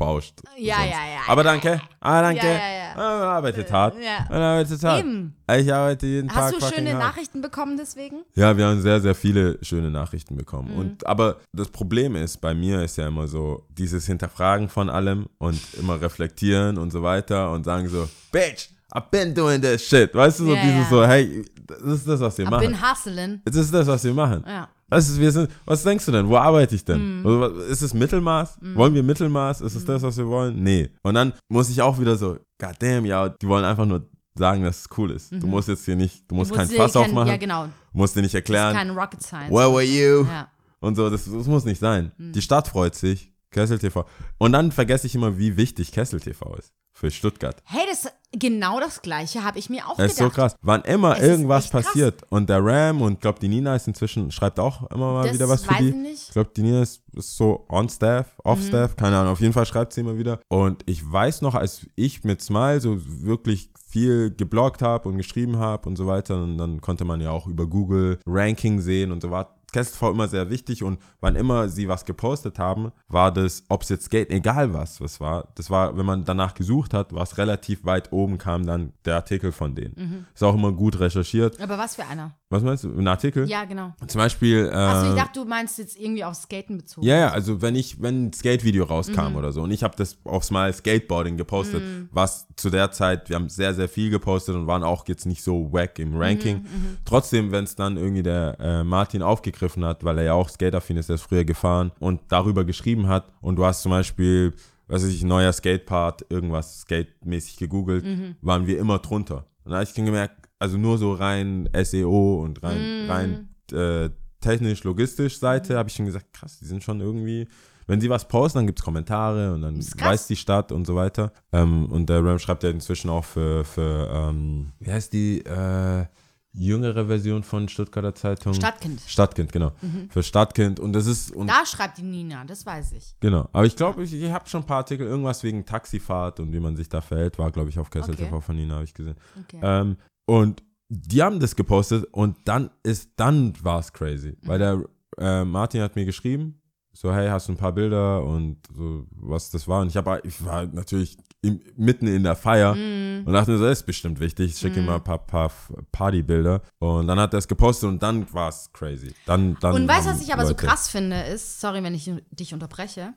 aufgebauscht. Ja, sonst. ja, ja, Aber danke, ah, danke. Ja, ja, ja. Ah, Man arbeitet hart. Ja. Man arbeitet hart. Eben. Ich arbeite jeden Tag Hast du schöne hart. Nachrichten bekommen deswegen? Ja, wir haben sehr, sehr viele schöne Nachrichten bekommen. Mhm. Und aber das Problem ist, bei mir ist ja immer so, dieses Hinterfragen von allem und immer reflektieren und so weiter und sagen so, Bitch, I've been doing this shit. Weißt du, so Ja, dieses ja. so, hey, das ist das, was wir Ich machen. bin hustling. Das ist das, was wir machen. Ja. Das ist, wir sind, was denkst du denn? Wo arbeite ich Mhm. denn? Also, was- Ist es Mittelmaß? Wollen wir Mittelmaß? Ist es das, was wir wollen? Nee. Und dann muss ich auch wieder so, God damn, ja, die wollen einfach nur sagen, dass es cool ist. Du musst jetzt hier nicht, du musst Mhm. Du kein musst Fass dir kein- aufmachen, Ja, genau. musst dir nicht Das erklären, ist kein Rocket Science. where were you? Ja. Und so, das, das muss nicht sein. Hm. Die Stadt freut sich, Kessel TV. Und dann vergesse ich immer, wie wichtig Kessel TV ist für Stuttgart. Hey, das genau das gleiche habe ich mir auch Das ist so gedacht. krass. Wann immer Es irgendwas passiert und der Ram und glaube die Nina ist inzwischen, schreibt auch immer mal Das wieder was für weiß die. ich nicht. Ich glaube, die Nina ist, ist so on staff, off staff, keine Ahnung. Auf jeden Fall schreibt sie immer wieder. Und ich weiß noch, als ich mit Smile so wirklich viel gebloggt habe und geschrieben habe und so weiter, und dann konnte man ja auch über Google Ranking sehen und so weiter. Kessel war immer sehr wichtig und wann immer sie was gepostet haben, war das, ob es jetzt Skate, egal was, was war, das war, wenn man danach gesucht hat, war es relativ weit oben, kam dann der Artikel von denen. Mhm. Ist auch immer gut recherchiert. Aber was für einer? Was meinst du? Ein Artikel? Ja, genau. Zum Beispiel. Äh, Achso, ich dachte, du meinst jetzt irgendwie auf Skaten bezogen. ja, ja, also wenn ich, wenn ein Skate-Video Mhm. rauskam oder so und ich habe das aufs Mal Skateboarding gepostet, was zu der Zeit, wir haben sehr, sehr viel gepostet und waren auch jetzt nicht so wack im Ranking. Mhm, Trotzdem, wenn es dann irgendwie der äh, Martin aufgegriffen hat, weil er ja auch Skaterfin ist, der ist früher gefahren und darüber geschrieben hat und du hast zum Beispiel, was weiß ich, neuer Skatepart, irgendwas Skate-mäßig gegoogelt, Mhm. waren wir immer drunter. Und da habe ich dann gemerkt, also nur so rein SEO und rein, rein äh, technisch-logistisch Seite habe ich schon gesagt, krass, die sind schon irgendwie, wenn sie was posten, dann gibt es Kommentare und dann weiß die Stadt und so weiter. Ähm, und der Ram schreibt ja inzwischen auch für, für ähm, wie heißt die äh, jüngere Version von Stuttgarter Zeitung? Stadtkind. Stadtkind, genau. Für Stadtkind. Und das ist, und Da schreibt die Nina, das weiß ich. Genau, aber ich glaube, ich, ich habe schon ein paar Artikel, irgendwas wegen Taxifahrt und wie man sich da verhält, war, glaube ich, auf Kessel Okay. TV von Nina, habe ich gesehen. Okay. Ähm, und die haben das gepostet und dann ist, dann war es crazy, weil der äh, Martin hat mir geschrieben, so, hey, hast du ein paar Bilder und so, was das war. Und ich, hab, ich war natürlich im, mitten in der Feier Mhm. und dachte mir so, das ist bestimmt wichtig, ich schicke ihm mal ein paar, paar Partybilder. Und dann hat er es gepostet und dann war es crazy. Dann, dann Und weißt du, was ich aber so Leute- krass finde, ist, sorry, wenn ich dich unterbreche,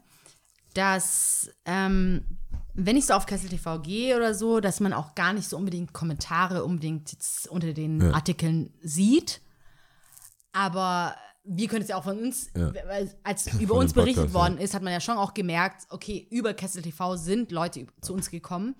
dass, ähm, wenn ich so auf Kessel TV gehe oder so, dass man auch gar nicht so unbedingt Kommentare unbedingt unter den Ja. Artikeln sieht. Aber wir können es ja auch von uns, Ja. als über uns berichtet Podcast, ja. worden ist, hat man ja schon auch gemerkt, okay, über Kessel TV sind Leute zu uns gekommen.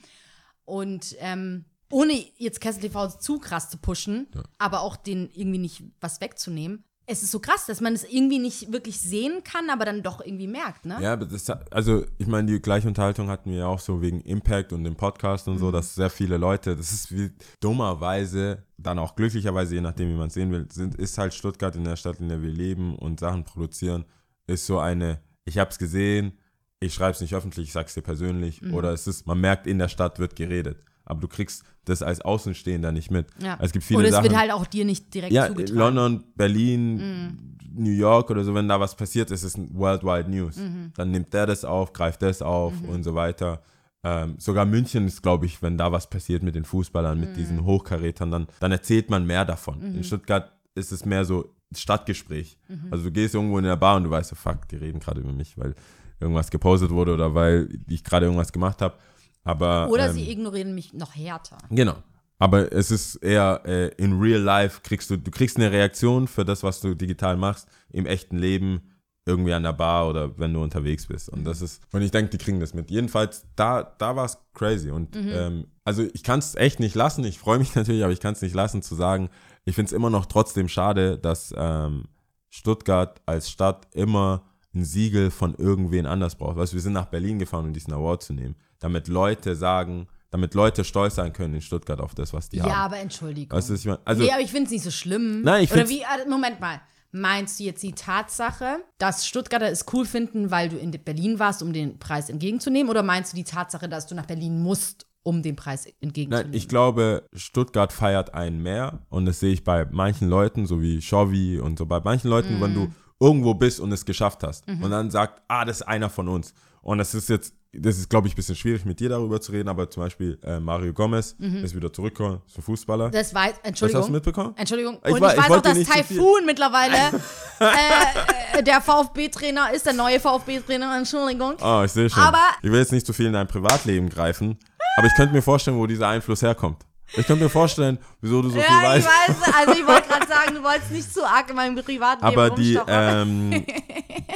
Und ähm, ohne jetzt Kessel TV zu krass zu pushen, aber auch den irgendwie nicht was wegzunehmen. Es ist so krass, dass man es irgendwie nicht wirklich sehen kann, aber dann doch irgendwie merkt, ne? Ja, aber das, also ich meine, die gleiche Unterhaltung hatten wir ja auch so wegen Impact und dem Podcast und so, Mhm. dass sehr viele Leute, das ist wie dummerweise, dann auch glücklicherweise, je nachdem, wie man es sehen will, sind, ist halt Stuttgart in der Stadt, in der wir leben und Sachen produzieren, ist so eine, ich hab's gesehen, ich schreib's nicht öffentlich, ich sag's dir persönlich, Mhm. oder es ist, man merkt, in der Stadt wird geredet. Aber du kriegst das als Außenstehender nicht mit. Ja. Es gibt viele Oder es Sachen. wird halt auch dir nicht direkt Ja, zugetragen. London, Berlin, New York oder so, wenn da was passiert, ist es Worldwide News. Dann nimmt der das auf, greift das auf und so weiter. Ähm, sogar München ist, glaube ich, wenn da was passiert mit den Fußballern, mit diesen Hochkarätern, dann, dann erzählt man mehr davon. In Stuttgart ist es mehr so Stadtgespräch. Also du gehst irgendwo in der Bar und du weißt so, fuck, die reden gerade über mich, weil irgendwas gepostet wurde oder weil ich gerade irgendwas gemacht habe. Aber, Oder ähm, sie ignorieren mich noch härter. Genau. Aber es ist eher äh, in real life kriegst du, du kriegst eine Reaktion für das, was du digital machst, im echten Leben, irgendwie an der Bar oder wenn du unterwegs bist. Und das ist, und ich denke, die kriegen das mit. Jedenfalls, da, da war es crazy. Und ähm, also ich kann es echt nicht lassen. Ich freue mich natürlich, aber ich kann es nicht lassen zu sagen, ich finde es immer noch trotzdem schade, dass ähm, Stuttgart als Stadt immer ein Siegel von irgendwen anders braucht. Weißt, du, wir sind nach Berlin gefahren, um diesen Award zu nehmen, damit Leute sagen, damit Leute stolz sein können in Stuttgart auf das, was die Ja, haben. aber Entschuldigung. Weißt du, ich meine? Also, nee, aber ich finde es nicht so schlimm. Nein, ich Oder wie, äh, Moment mal. Meinst du jetzt die Tatsache, dass Stuttgarter es cool finden, weil du in Berlin warst, um den Preis entgegenzunehmen? Oder meinst du die Tatsache, dass du nach Berlin musst, um den Preis entgegenzunehmen? nein, ich glaube, Stuttgart feiert einen mehr und das sehe ich bei manchen Leuten, so wie Shovi und so, bei manchen Leuten, wenn Mhm. du irgendwo bist und es geschafft hast und dann sagt, ah, das ist einer von uns. Und das ist jetzt, das ist, glaube ich, ein bisschen schwierig mit dir darüber zu reden, aber zum Beispiel äh, Mario Gomez ist wieder zurückgekommen, ist ein Fußballer. Mhm. Das weiß, das Entschuldigung. hast du mitbekommen? Entschuldigung. Ich und war- ich ich weiß auch, wollte dass Typhoon mittlerweile äh, äh, der VfB-Trainer ist, der neue VfB-Trainer. Entschuldigung. Ah, ich sehe schon. Aber- ich will jetzt nicht zu viel in dein Privatleben greifen, aber ich könnte mir vorstellen, wo dieser Einfluss herkommt. Ich könnte mir vorstellen, wieso du so viel ja, ich weißt. weiß. Also ich wollte gerade sagen, du wolltest nicht zu arg in meinem Privatleben Aber die, ähm,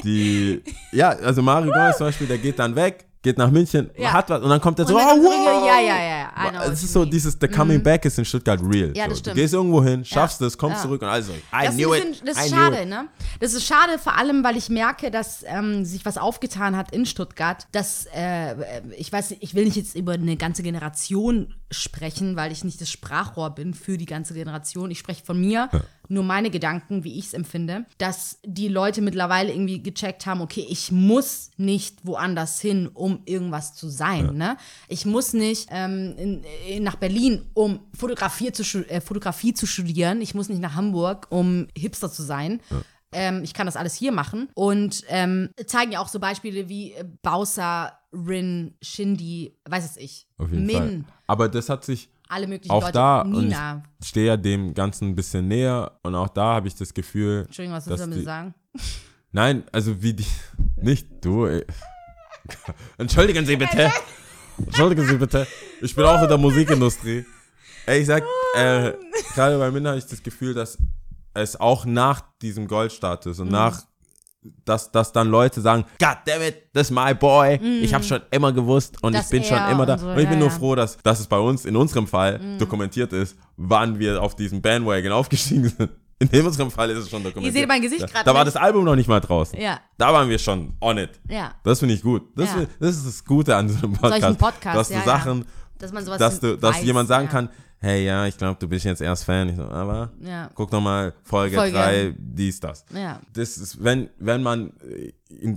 die, ja, also Mario Gomez zum Beispiel, der geht dann weg, geht nach München, Ja. hat was und dann kommt er so, oh, so wow. Ja, ja, ja. I what Es ist so, dieses, the coming back ist in Stuttgart real. Ja, so. das stimmt. Du gehst irgendwo hin, schaffst es, kommst Ja. zurück und also, I Das, knew ist, it. das I ist knew schade, ne? Das ist schade, vor allem, weil ich merke, dass ähm, sich was aufgetan hat in Stuttgart. Dass, äh, ich weiß, ich will nicht jetzt über eine ganze Generation sprechen, weil ich nicht das Sprachrohr bin für die ganze Generation. Ich spreche von mir, nur meine Gedanken, wie ich es empfinde, dass die Leute mittlerweile irgendwie gecheckt haben, okay, ich muss nicht woanders hin, um irgendwas zu sein. Ne? Ich muss nicht ähm, in, in, nach Berlin, um Fotografie zu, äh, Fotografie zu studieren. Ich muss nicht nach Hamburg, um Hipster zu sein. Ähm, ich kann das alles hier machen. Und ähm, zeigen ja auch so Beispiele wie äh, Bowser, Rin, Shindy, weiß es ich, Auf jeden Min, Fall. Aber das hat sich alle möglichen auch Leute, da, und Nina. ich stehe ja dem Ganzen ein bisschen näher und auch da habe ich das Gefühl, Entschuldigung, was willst du damit sagen? Nein, also wie die. Nicht du, ey. Entschuldigen Sie bitte. Entschuldigen Sie bitte. Ich bin auch in der Musikindustrie. Ey, ich sag, äh, gerade bei Minna habe ich das Gefühl, dass es auch nach diesem Goldstatus Mhm. und nach, dass, dass dann Leute sagen, God damn it, das ist my boy. Ich habe schon immer gewusst und. Dass ich bin schon er immer da. und so, und ich bin ja, nur ja. Froh, dass, dass es bei uns in unserem Fall dokumentiert ist, wann wir auf diesen Bandwagon aufgestiegen sind. In unserem Fall ist es schon Ihr dokumentiert. seht mein Gesicht da, gerade Da war nicht. das Album noch nicht mal draußen. Ja. Da waren wir schon on it. Ja. Das finde ich gut. Das, Ja. find- das ist das Gute an so einem Podcast. Solchen Podcast, dass du. Sachen, Dass man sowas dass, du, dass weiß, jemand sagen kann, hey, ja, ich glaube, du bist jetzt erst Fan. Ich so, aber Ja. guck doch mal Folge Folge. 3, dies, das. Ja. Das ist, wenn, wenn man,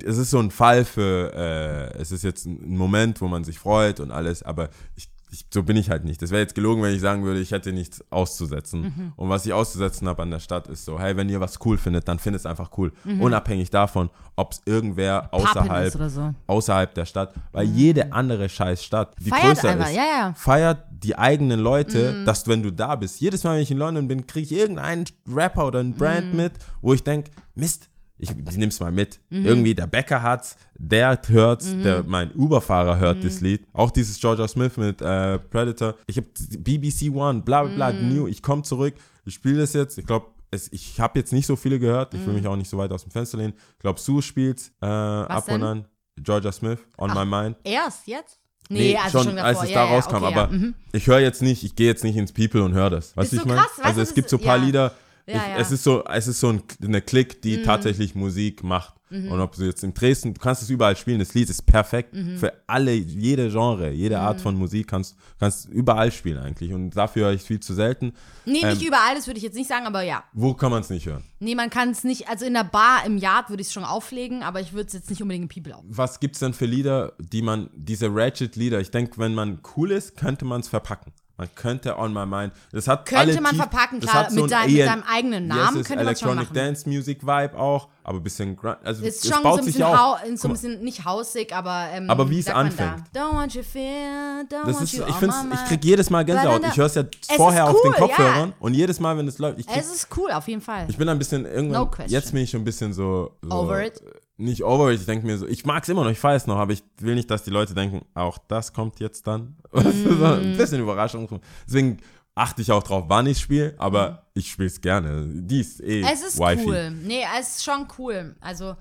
es ist so ein Fall für, äh, es ist jetzt ein Moment, wo man sich freut und alles, aber ich, ich, so bin ich halt nicht. Das wäre jetzt gelogen, wenn ich sagen würde, ich hätte nichts auszusetzen. Mhm. Und was ich auszusetzen habe an der Stadt ist so, hey, wenn ihr was cool findet, dann findet es einfach cool. Mhm. Unabhängig davon, ob es irgendwer außerhalb, so. außerhalb der Stadt, weil jede andere scheiß Stadt, die Feiert größer einfach, ist, ja, ja. feiert die eigenen Leute, Mhm. dass wenn du da bist, jedes Mal, wenn ich in London bin, kriege ich irgendeinen Rapper oder einen Mhm. Brand mit, wo ich denke, Mist, ich, ich nimm's mal mit. Mhm. Irgendwie der Bäcker hat's, der hört's, der, mein Uberfahrer hört Mhm. das Lied. Auch dieses Georgia Smith mit äh, Predator. Ich habe BBC One, bla bla bla, Mhm. New, ich komme zurück, ich spiele das jetzt. Ich glaube, ich habe jetzt nicht so viele gehört. Ich will Mhm. mich auch nicht so weit aus dem Fenster lehnen. Ich glaube, Sue spielt's äh, ab denn? und an. Georgia Smith, On My Mind. Erst jetzt? Nee, also schon, davor. als es ja, da ja, rauskam, okay, aber ja. mhm. ich höre jetzt nicht, ich gehe jetzt nicht ins People und höre das. Weißt du, so ich meine? Also es gibt so ein paar. Lieder, ich, ja. es ist so, es ist so ein, eine Klick, die tatsächlich Musik macht. Mhm. Und ob du jetzt in Dresden, du kannst es überall spielen, das Lied ist perfekt Mhm. für alle, jede Genre, jede Art von Musik kannst kannst überall spielen eigentlich. Und dafür höre ich viel zu selten. Nee, nicht Ähm, überall, das würde ich jetzt nicht sagen, aber ja. Wo kann man es nicht hören? Nee, man kann es nicht, also in der Bar im Yard würde ich es schon auflegen, aber ich würde es jetzt nicht unbedingt im People auf. Was gibt's denn für Lieder, die man, diese Ratchet-Lieder, ich denke, wenn man cool ist, könnte man es verpacken. Man könnte On My Mind, das hat Könnte alle man tief- verpacken, klar, so mit ein deinem- mit EN deinem eigenen Yes, Namen es ist könnte man schon Electronic. Dance Music Vibe auch, aber ein bisschen, also Ist es schon so baut ein sich bisschen, hau, auch. so ein bisschen nicht hausig, aber ähm, Aber wie es anfängt. Da? Don't want you feel, don't Das want ist, you ich find's, ich krieg jedes Mal Gänsehaut. Ich höre es ja vorher ist auf den cool, Kopfhörern ja. und jedes Mal, wenn es läuft, ich krieg, Es ist cool, auf jeden Fall. ich bin ein bisschen irgendwann, No jetzt bin ich schon ein bisschen so, so Over it? Nicht over it, ich denke mir so, ich mag es immer noch, ich feiere es noch, aber ich will nicht, dass die Leute denken, auch das kommt jetzt dann. Du, so ein bisschen Überraschung. Deswegen achte ich auch drauf, wann ich spiele, aber ich spiele es gerne. Die ist eh es ist Wifi. cool. Nee, es ist schon cool. Also,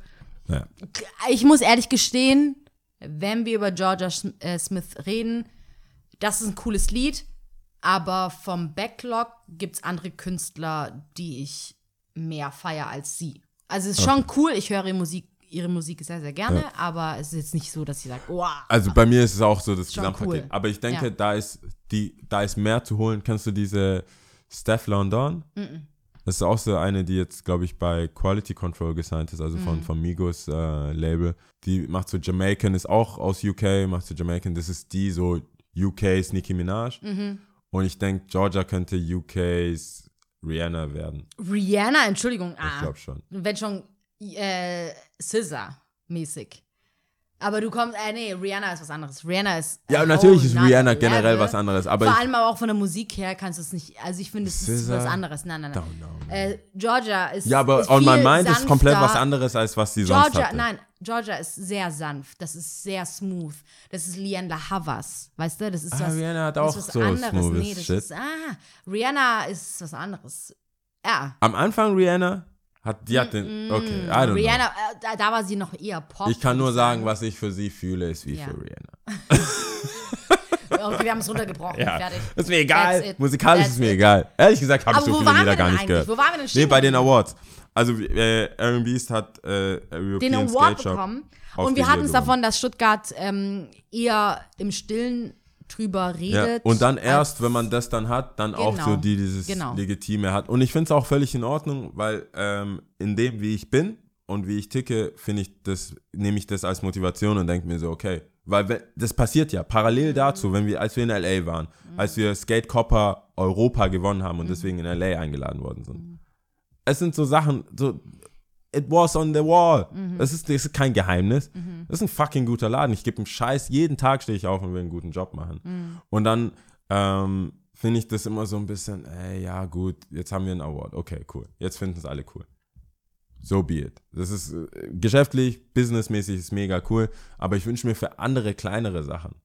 Ja. ich muss ehrlich gestehen, wenn wir über Georgia äh, Smith reden, das ist ein cooles Lied, aber vom Backlog gibt es andere Künstler, die ich mehr feier als sie. Also es ist schon cool, ich höre ihre Musik, ihre Musik sehr, sehr gerne, aber es ist jetzt nicht so, dass sie sagt, wow. Also bei mir ist es auch so das Gesamtpaket. cool. Aber ich denke, Ja. da ist die, da ist mehr zu holen. Kennst du diese Steph London? Das ist auch so eine, die jetzt, glaube ich, bei Quality Control gesigned ist, also Mhm. von, von Migos äh, Label. Die macht so Jamaican, ist auch aus UK, macht so Jamaican. Das ist die so UK's Nicki Minaj. Mhm. Und ich denke, Georgia könnte UK's Rihanna werden. Rihanna, Entschuldigung, Ich ah, glaube schon. wenn schon äh, Scissor-mäßig. Aber du kommst, äh, nee, Rihanna ist was anderes. Rihanna ist. Ja, natürlich ist Rihanna generell level. was anderes, aber Vor allem aber auch von der Musik her kannst du es nicht. Also ich finde, es ist was anderes. Nein, nein, nein. Don't know. Äh, Georgia ist. Ja, aber ist On My Mind ist komplett was sanfter. anderes, als was sie sonst Georgia, hatte. nein, Georgia ist sehr sanft. Das ist sehr smooth. Das ist Liana Havas. Weißt du, das ist Ah, was. Rihanna hat das auch so anderes. smoothes Nee, das Shit. ist. Ah, Rihanna ist was anderes. Ja. Am Anfang Rihanna hat, die hat den, okay, I don't Rihanna, äh, da, da war sie noch eher Pop. know. Ich kann nur sagen, was ich für sie fühle, ist wie Ja. für Rihanna. Okay, wir haben es runtergebrochen. Fertig. Ist mir egal. That's it. Musikalisch That's ist mir it. egal. Ehrlich gesagt habe ich Aber so wo viele waren Lieder wir gar denn nicht eigentlich? gehört. Wo waren wir denn Nee, bei den? Awards. Also äh, Aaron Beast hat äh, European den Award Skate Shop bekommen. auf Und wir hatten es davon, dass Stuttgart ähm, eher im Stillen drüber Ja, redet. und dann erst, wenn man das dann hat, dann auch Genau, so die, dieses genau. Legitime hat. Und ich finde es auch völlig in Ordnung, weil ähm, in dem, wie ich bin und wie ich ticke, finde ich das, nehme ich das als Motivation und denke mir so, okay. Weil das passiert ja parallel dazu, wenn wir, als wir in LA waren, als wir Skate Copper Europa gewonnen haben und deswegen in LA eingeladen worden sind. Es sind so Sachen, so It was on the wall. Das, ist, das ist kein Geheimnis. Das ist ein fucking guter Laden. Ich gebe einen Scheiß. Jeden Tag stehe ich auf und will einen guten Job machen. Und dann ähm, finde ich das immer so ein bisschen, ey, ja, gut, jetzt haben wir einen Award. Okay, cool. Jetzt finden es alle cool. So be it. Das ist äh, geschäftlich, businessmäßig ist mega cool, aber ich wünsche mir für andere kleinere Sachen.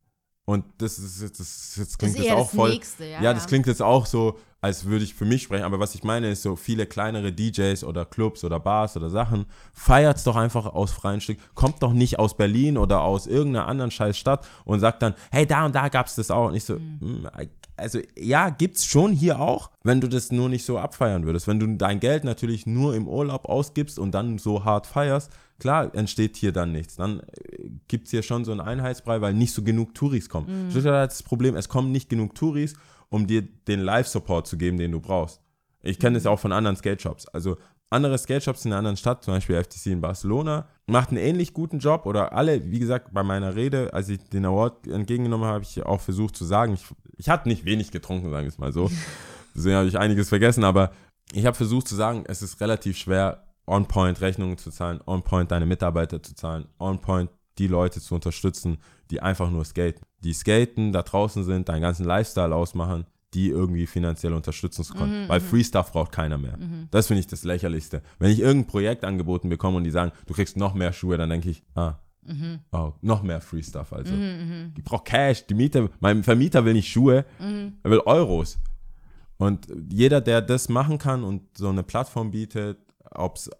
Und das ist jetzt, das, jetzt klingt ist jetzt auch das voll. Nächste, ja, ja, das klingt jetzt auch so, als würde ich für mich sprechen, aber was ich meine ist so viele kleinere DJs oder Clubs oder Bars oder Sachen, feiert's doch einfach aus freien Stück, kommt doch nicht aus Berlin oder aus irgendeiner anderen scheiß Stadt und sagt dann, hey, da und da gab's das auch. Und ich so, hm, also ja, gibt's schon hier auch, wenn du das nur nicht so abfeiern würdest. Wenn du dein Geld natürlich nur im Urlaub ausgibst und dann so hart feierst, klar entsteht hier dann nichts. Dann äh, gibt's hier schon so einen Einheitsbrei, weil nicht so genug Touris kommen. Stuttgart hat das Problem, es kommen nicht genug Touris, um dir den Live-Support zu geben, den du brauchst. Ich kenne das auch von anderen Skate-Shops. Also andere Skate-Shops in einer anderen Stadt, zum Beispiel FTC in Barcelona, macht einen ähnlich guten Job oder alle, wie gesagt, bei meiner Rede, als ich den Award entgegengenommen habe, habe ich auch versucht zu sagen, ich, ich hatte nicht wenig getrunken, sagen wir es mal so. Deswegen habe ich einiges vergessen, aber ich habe versucht zu sagen, es ist relativ schwer, on-point Rechnungen zu zahlen, on-point deine Mitarbeiter zu zahlen, on-point die Leute zu unterstützen, die einfach nur skaten. Die skaten, da draußen sind, deinen ganzen Lifestyle ausmachen, die irgendwie finanziell unterstützen zu können. Weil Free Stuff braucht keiner mehr. Das finde ich das Lächerlichste. Wenn ich irgendein Projekt angeboten bekomme und die sagen, du kriegst noch mehr Schuhe, dann denke ich, ah, oh, noch mehr Free Stuff. Also, die braucht Cash, die Mieter, mein Vermieter will nicht Schuhe, er will Euros. Und jeder, der das machen kann und so eine Plattform bietet, ob es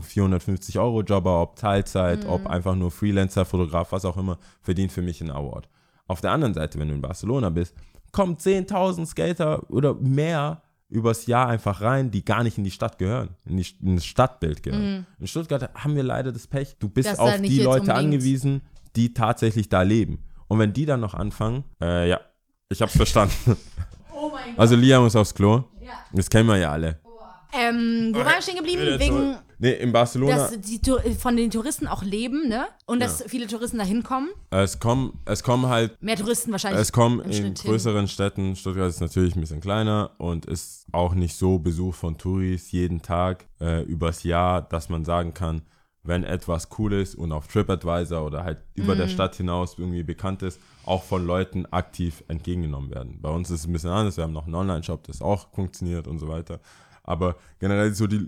450 Euro Jobber, ob Teilzeit, ob einfach nur Freelancer, Fotograf, was auch immer, verdient für mich einen Award. Auf der anderen Seite, wenn du in Barcelona bist, kommen 10.000 Skater oder mehr übers Jahr einfach rein, die gar nicht in die Stadt gehören, in, die, in das Stadtbild gehören. In Stuttgart haben wir leider das Pech, du bist Dass da auf die Leute unbedingt- angewiesen, die tatsächlich da leben. Und wenn die dann noch anfangen, äh, ja, ich hab's verstanden. Oh mein Gott. Also Liam ist aufs Klo. Ja. Das kennen wir ja alle. Ähm, wo waren wir stehen geblieben? Wegen, Nee, in Barcelona. dass die von den Touristen auch leben, ne? Und dass viele Touristen da hinkommen. es kommen, es kommen halt Mehr Touristen wahrscheinlich. Es kommen in Schnitt hin. größeren Städten, Stuttgart ist natürlich ein bisschen kleiner und ist auch nicht so besucht von Touris jeden Tag äh, übers Jahr, dass man sagen kann, wenn etwas cool ist und auf TripAdvisor oder halt über Mhm. der Stadt hinaus irgendwie bekannt ist, auch von Leuten aktiv entgegengenommen werden. Bei uns ist es ein bisschen anders, wir haben noch einen Online-Shop, das auch funktioniert und so weiter. Aber generell so die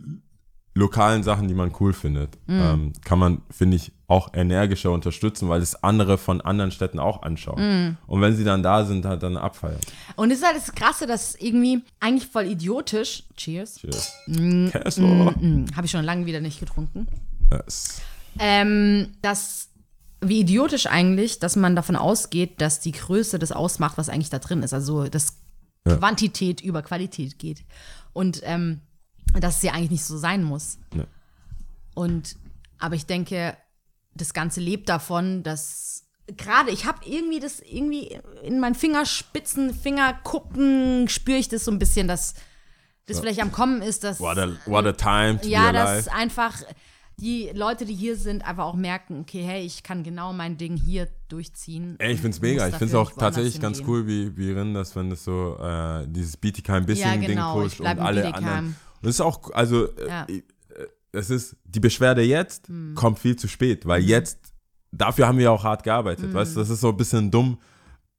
lokalen Sachen, die man cool findet, Mhm. ähm, kann man, finde ich, auch energischer unterstützen, weil es andere von anderen Städten auch anschauen. Mhm. Und wenn sie dann da sind, halt dann abfeiern. Und es ist halt das Krasse, dass irgendwie eigentlich voll idiotisch. Cheers. Cheers. Mm, Kessel. Habe ich schon lange wieder nicht getrunken. Yes. Ähm, dass, wie idiotisch eigentlich, dass man davon ausgeht, dass die Größe das ausmacht, was eigentlich da drin ist. Also, dass Ja. Quantität über Qualität geht. Und ähm, dass es ja eigentlich nicht so sein muss. Ja. Und, aber ich denke, das Ganze lebt davon, dass gerade, ich habe irgendwie das, irgendwie in meinen Fingerspitzen, Fingerkuppen spüre ich das so ein bisschen, dass das vielleicht am Kommen ist, dass What a, what a time to ja, be dass alive. einfach die Leute, die hier sind, einfach auch merken, okay, hey, ich kann genau mein Ding hier durchziehen. Ey, ich find's mega. Ich find's auch tatsächlich ganz cool, wie, wie Rin das, wenn das so äh, dieses ein bisschen Ja, genau, pusht und alle Bietigheim. anderen. Und das ist auch, also äh, Ja. äh, es ist, die Beschwerde jetzt Hm. kommt viel zu spät, weil jetzt, dafür haben wir auch hart gearbeitet, weißt du, das ist so ein bisschen dumm.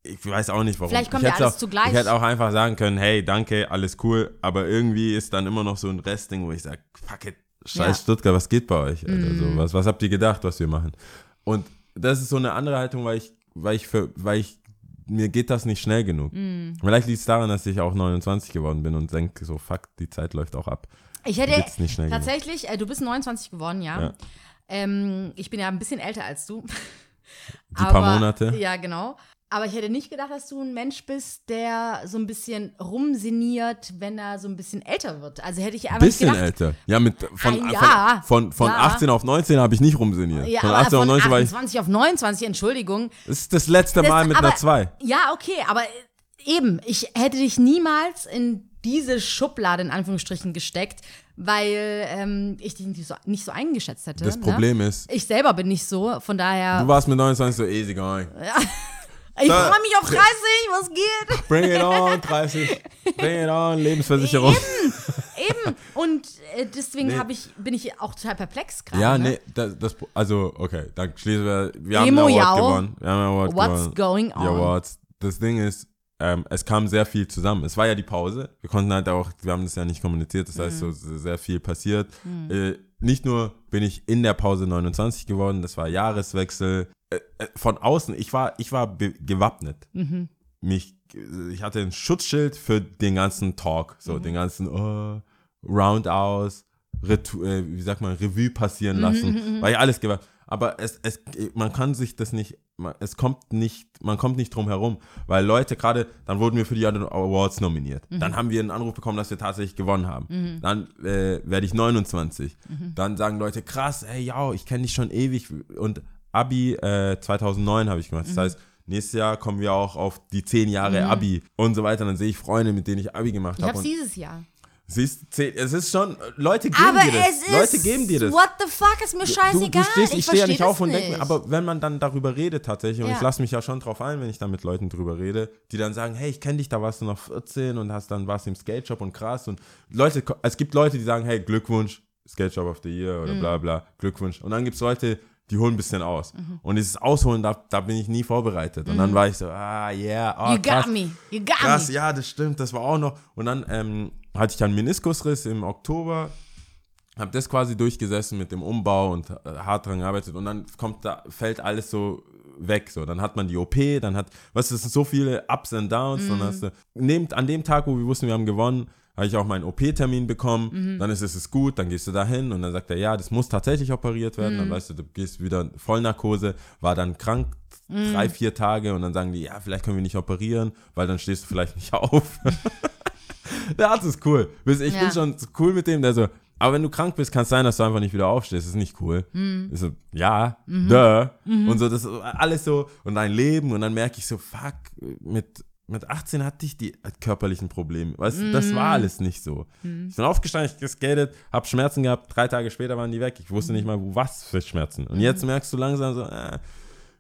Ich weiß auch nicht, warum. Hm. Vielleicht kommt ich ja alles auch, zugleich. Ich hätte auch einfach sagen können, hey, danke, alles cool, aber irgendwie ist dann immer noch so ein Restding, wo ich sage, fuck it, scheiß Ja. Hm. Stuttgart, was geht bei euch? Alter? So, was, was habt ihr gedacht, was wir machen? Und das ist so eine andere Haltung, weil ich, weil ich, für, weil ich, mir geht das nicht schnell genug. Hm. Vielleicht liegt es daran, dass ich auch 29 geworden bin und denke so, fuck, die Zeit läuft auch ab. Ich hätte Geht's nicht schnell genug. tatsächlich, äh, du bist 29 geworden, ja. Ja. Ähm, ich bin ja ein bisschen älter als du. Die paar Monate. Ja, genau. Aber ich hätte nicht gedacht, dass du ein Mensch bist, der so ein bisschen rumsiniert, wenn er so ein bisschen älter wird. Also hätte ich einfach Bisschen gedacht. älter. Ja, mit, von, von, von, von Ja. 18 auf 19 habe ich nicht rumsiniert. Ja, von aber 18 auf von 19 war ich, 28 auf 29, Entschuldigung. das ist das letzte Das- Mal mit aber- einer 2. Ja, okay, aber eben, ich hätte dich niemals in diese Schublade in Anführungsstrichen gesteckt, weil ähm, ich dich nicht so, nicht so eingeschätzt hätte. Das ne? Problem ist, Ich selber bin nicht so, von daher. du warst mit 29 so easy going. ich freue mich auf 30, was geht? Bring it on, 30. Bring it on, Lebensversicherung. Eben. Und äh, deswegen Nee. ich, bin ich auch total perplex gerade. Ja, ne? nee, das, das, also, okay, dann schließen wir. Wir haben Emo Award Yao. gewonnen. Wir haben einen Award What's gewonnen. going Die on? Awards. Das Ding ist, ähm, es kam sehr viel zusammen. Es war ja die Pause. Wir konnten halt auch, wir haben das ja nicht kommuniziert, das Mhm. heißt, so sehr viel passiert. Äh, nicht nur bin ich in der Pause 29 geworden, das war Jahreswechsel. Äh, äh, von außen, ich war, ich war gewappnet. Mhm. mich, ich hatte ein Schutzschild für den ganzen Talk, so den ganzen oh, Roundaus, Retu äh, wie sagt man, Revue passieren lassen, weil ich alles gemacht. Aber es, es, man kann sich das nicht, man, es kommt nicht, man kommt nicht drum herum, weil Leute gerade, dann wurden wir für die Awards nominiert. Dann haben wir einen Anruf bekommen, dass wir tatsächlich gewonnen haben. Dann äh, werde ich 29. Dann sagen Leute, krass, ey, ja, ich kenne dich schon ewig. Und Abi äh, 2009 habe ich gemacht. Das heißt, nächstes Jahr kommen wir auch auf die 10 Jahre Abi und so weiter. Dann sehe ich Freunde, mit denen ich Abi gemacht Ich habe. hab's und dieses Jahr. Siehst, zehn- es ist schon, Leute geben Aber dir das. es ist. Leute geben dir das. What the fuck, ist mir scheißegal. Du, du stehst, ich, stehe ja nicht auf und denke mir, aber wenn man dann darüber redet tatsächlich, und Ja. ich lasse mich ja schon drauf ein, wenn ich dann mit Leuten drüber rede, die dann sagen, hey, ich kenne dich, da warst du noch 14 und hast dann warst im Skate Shop und krass und Leute, es gibt Leute, die sagen, hey, Glückwunsch, Skate Shop of the Year Mhm. oder bla bla, Glückwunsch. Und dann gibt es Leute, die holen ein bisschen aus. Mhm. Und dieses Ausholen, da, da bin ich nie vorbereitet. Und dann war ich so, ah, yeah, oh, You krass. got me. You got Krass, me. ja, das stimmt, das war auch noch. Und dann ähm, hatte ich dann Meniskusriss im Oktober, habe das quasi durchgesessen mit dem Umbau und äh, hart dran gearbeitet und dann kommt da, fällt alles so weg, so. Dann hat man die OP, dann hat, du, es sind so viele Ups and Downs, dann hast du, neben, an dem Tag, wo wir wussten, wir haben gewonnen, habe ich auch meinen OP-Termin bekommen, dann ist es ist gut, dann gehst du da hin und dann sagt er, ja, das muss tatsächlich operiert werden, dann weißt du, du gehst wieder Vollnarkose, war dann krank drei, vier Tage und dann sagen die, ja, vielleicht können wir nicht operieren, weil dann stehst du vielleicht nicht auf. der Arzt ist cool. Ich bin Ja. schon cool mit dem, der so, aber wenn du krank bist, kann es sein, dass du einfach nicht wieder aufstehst. Das ist nicht cool. Ich so, ja, duh. Und so, das ist alles so, und dein Leben. Und dann merke ich so, fuck, mit, mit 18 hatte ich die körperlichen Probleme. Weißt du, das war alles nicht so. Ich bin aufgestanden, ich geskatet, hab Schmerzen gehabt, drei Tage später waren die weg. Ich wusste nicht mal, wo- was für Schmerzen. Und jetzt merkst du langsam so, äh,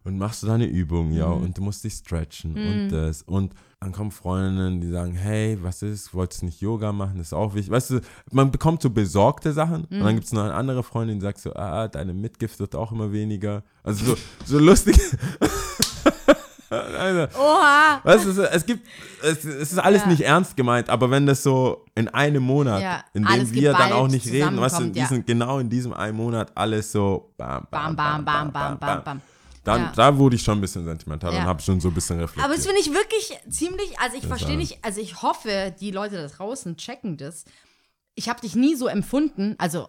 und machst du deine Übung, ja, und du musst dich stretchen und das. Und dann kommen Freundinnen, die sagen, hey, was ist, wolltest du nicht Yoga machen? Das ist auch wichtig. Weißt du, man bekommt so besorgte Sachen und dann gibt es noch eine andere Freundin, die sagt so, ah, deine Mitgift wird auch immer weniger. Also so, so lustig. also, Oha. Weißt du, es- gibt, es, es ist alles Ja. nicht ernst gemeint, aber wenn das so in einem Monat, Ja, in dem wir dann auch nicht reden, weißt du, in zusammenkommt, ja. diesen, genau in diesem einen Monat alles so bam, Bam, bam, bam, bam, bam, bam. Dann, Ja. Da wurde ich schon ein bisschen sentimental und habe schon so ein bisschen reflektiert. Aber das finde ich wirklich ziemlich, also ich verstehe nicht, also ich hoffe, die Leute da draußen checken das. Ich habe dich nie so empfunden, also,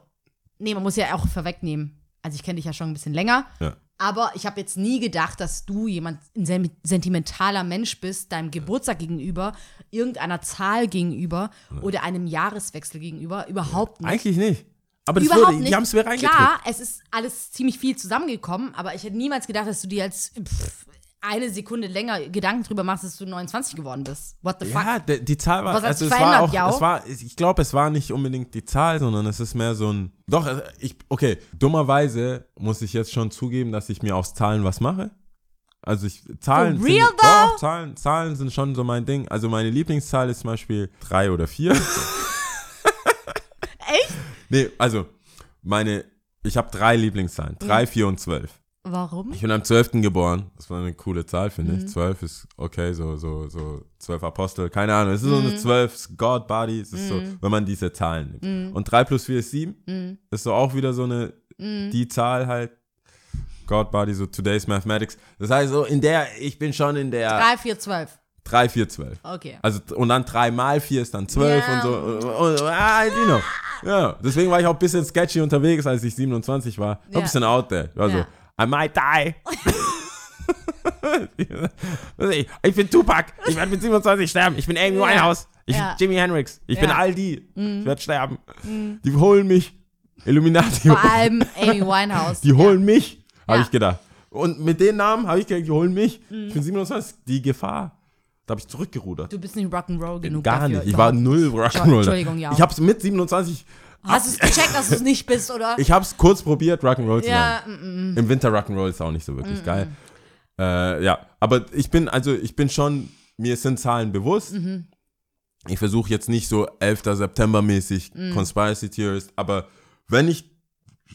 nee, man muss ja auch vorwegnehmen. Also ich kenne dich ja schon ein bisschen länger, ja. Aber ich habe jetzt nie gedacht, dass du jemand, ein sen- sentimentaler Mensch bist, deinem Geburtstag gegenüber, irgendeiner Zahl gegenüber oder einem Jahreswechsel gegenüber, überhaupt nicht. Eigentlich nicht. Aber das Überhaupt wurde, nicht. die haben es mir reingedrückt. Klar, es ist alles ziemlich viel zusammengekommen, aber ich hätte niemals gedacht, dass du dir als pff, eine Sekunde länger Gedanken drüber machst, dass du 29 geworden bist. What the fuck? Ja, de, die Zahl war, also es war auch, ja? es war, ich glaube, es war nicht unbedingt die Zahl, sondern es ist mehr so ein, doch, äh, ich, okay, dummerweise muss ich jetzt schon zugeben, dass ich mir aus Zahlen was mache. Also ich, Zahlen, For real, sind, though? doch, Zahlen, Zahlen sind schon so mein Ding. Also meine Lieblingszahl ist zum Beispiel drei oder vier. Echt? nee, also meine, ich habe drei Lieblingszahlen, drei, vier und zwölf. Warum? Ich bin am 12. geboren. Das war eine coole Zahl, finde Mhm. ich. 12 ist okay, so, so, so 12 Apostel. Keine Ahnung. Es ist so Mhm. eine 12, ist God Body. Es ist so, wenn man diese Zahlen nimmt. Mhm. Und 3 plus 4 ist 7. Ist so auch wieder so eine, Mhm. die Zahl halt. God Body, so Today's Mathematics. Das heißt so, in der, ich bin schon in der 3, 4, 12. 3, 4, 12. Okay. Also, und dann 3 mal 4 ist dann 12 Ja. und so. Und, und, ah, you know. Ja, deswegen war ich auch ein bisschen sketchy unterwegs, als ich 27 war. War ein bisschen out there. War Ja. I might die. ich bin Tupac. Ich werde mit 27 sterben. Ich bin Amy Ja. Winehouse. Ich Ja. bin Jimi Hendrix. Ich bin Ja. Mhm. all die. Ich werde sterben. Die holen mich. Illuminati. Vor allem Amy Winehouse. Die holen mich, habe Ja. ich gedacht. Und mit den Namen habe ich gedacht, die holen mich. Mhm. Ich bin 27. Die Gefahr. Da habe ich zurückgerudert. Du bist nicht Rock'n'Roll genug Gar dafür. nicht. Ich war null Rock'n'Roll. Entschuldigung, ja. Ich habe es mit 27. Hast du es gecheckt, dass du es nicht bist, oder? Ich habe es kurz probiert, Rock'n'Roll zu ja, machen. mm, mm. Im Winter Rock'n'Roll ist auch nicht so wirklich geil. Äh, ja, aber ich bin, also ich bin schon, mir sind Zahlen bewusst. Mhm. Ich versuche jetzt nicht so 11. September mäßig Mhm. Conspiracy Theorist, aber wenn ich,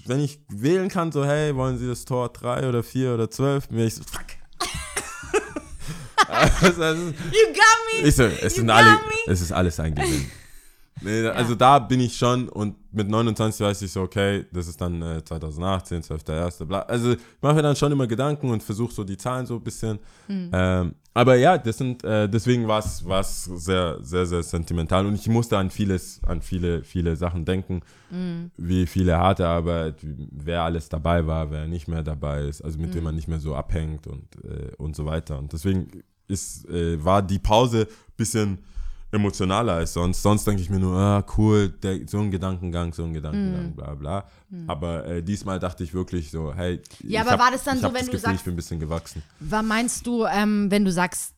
wenn ich wählen kann, so hey, wollen Sie das Tor 3 oder 4 oder 12, bin ich so, fuck. also, also, You got me! ich so, es, You sind got alle, me. es ist alles ein Gewinn. Nee, also da bin ich schon und mit 29 weiß ich so, okay, das ist dann äh, 2018, 12.1. Bla. Also ich mache mir dann schon immer Gedanken und versuche so die Zahlen so ein bisschen. Ähm, aber ja, das sind, äh, deswegen war es sehr, sehr, sehr sentimental und ich musste an vieles, an viele, viele Sachen denken, wie viele harte Arbeit, wer alles dabei war, wer nicht mehr dabei ist, also mit dem man nicht mehr so abhängt und, äh, und so weiter. Und deswegen ist, äh, war die Pause ein bisschen emotionaler als sonst. Sonst denke ich mir nur, ah, cool, der, so ein Gedankengang, so ein Gedankengang, bla bla. Aber äh, diesmal dachte ich wirklich so, hey, Ja, aber war das dann so, hab wenn das du Gefühl, sagst- ich bin ein bisschen gewachsen. Was meinst du, ähm, wenn du sagst,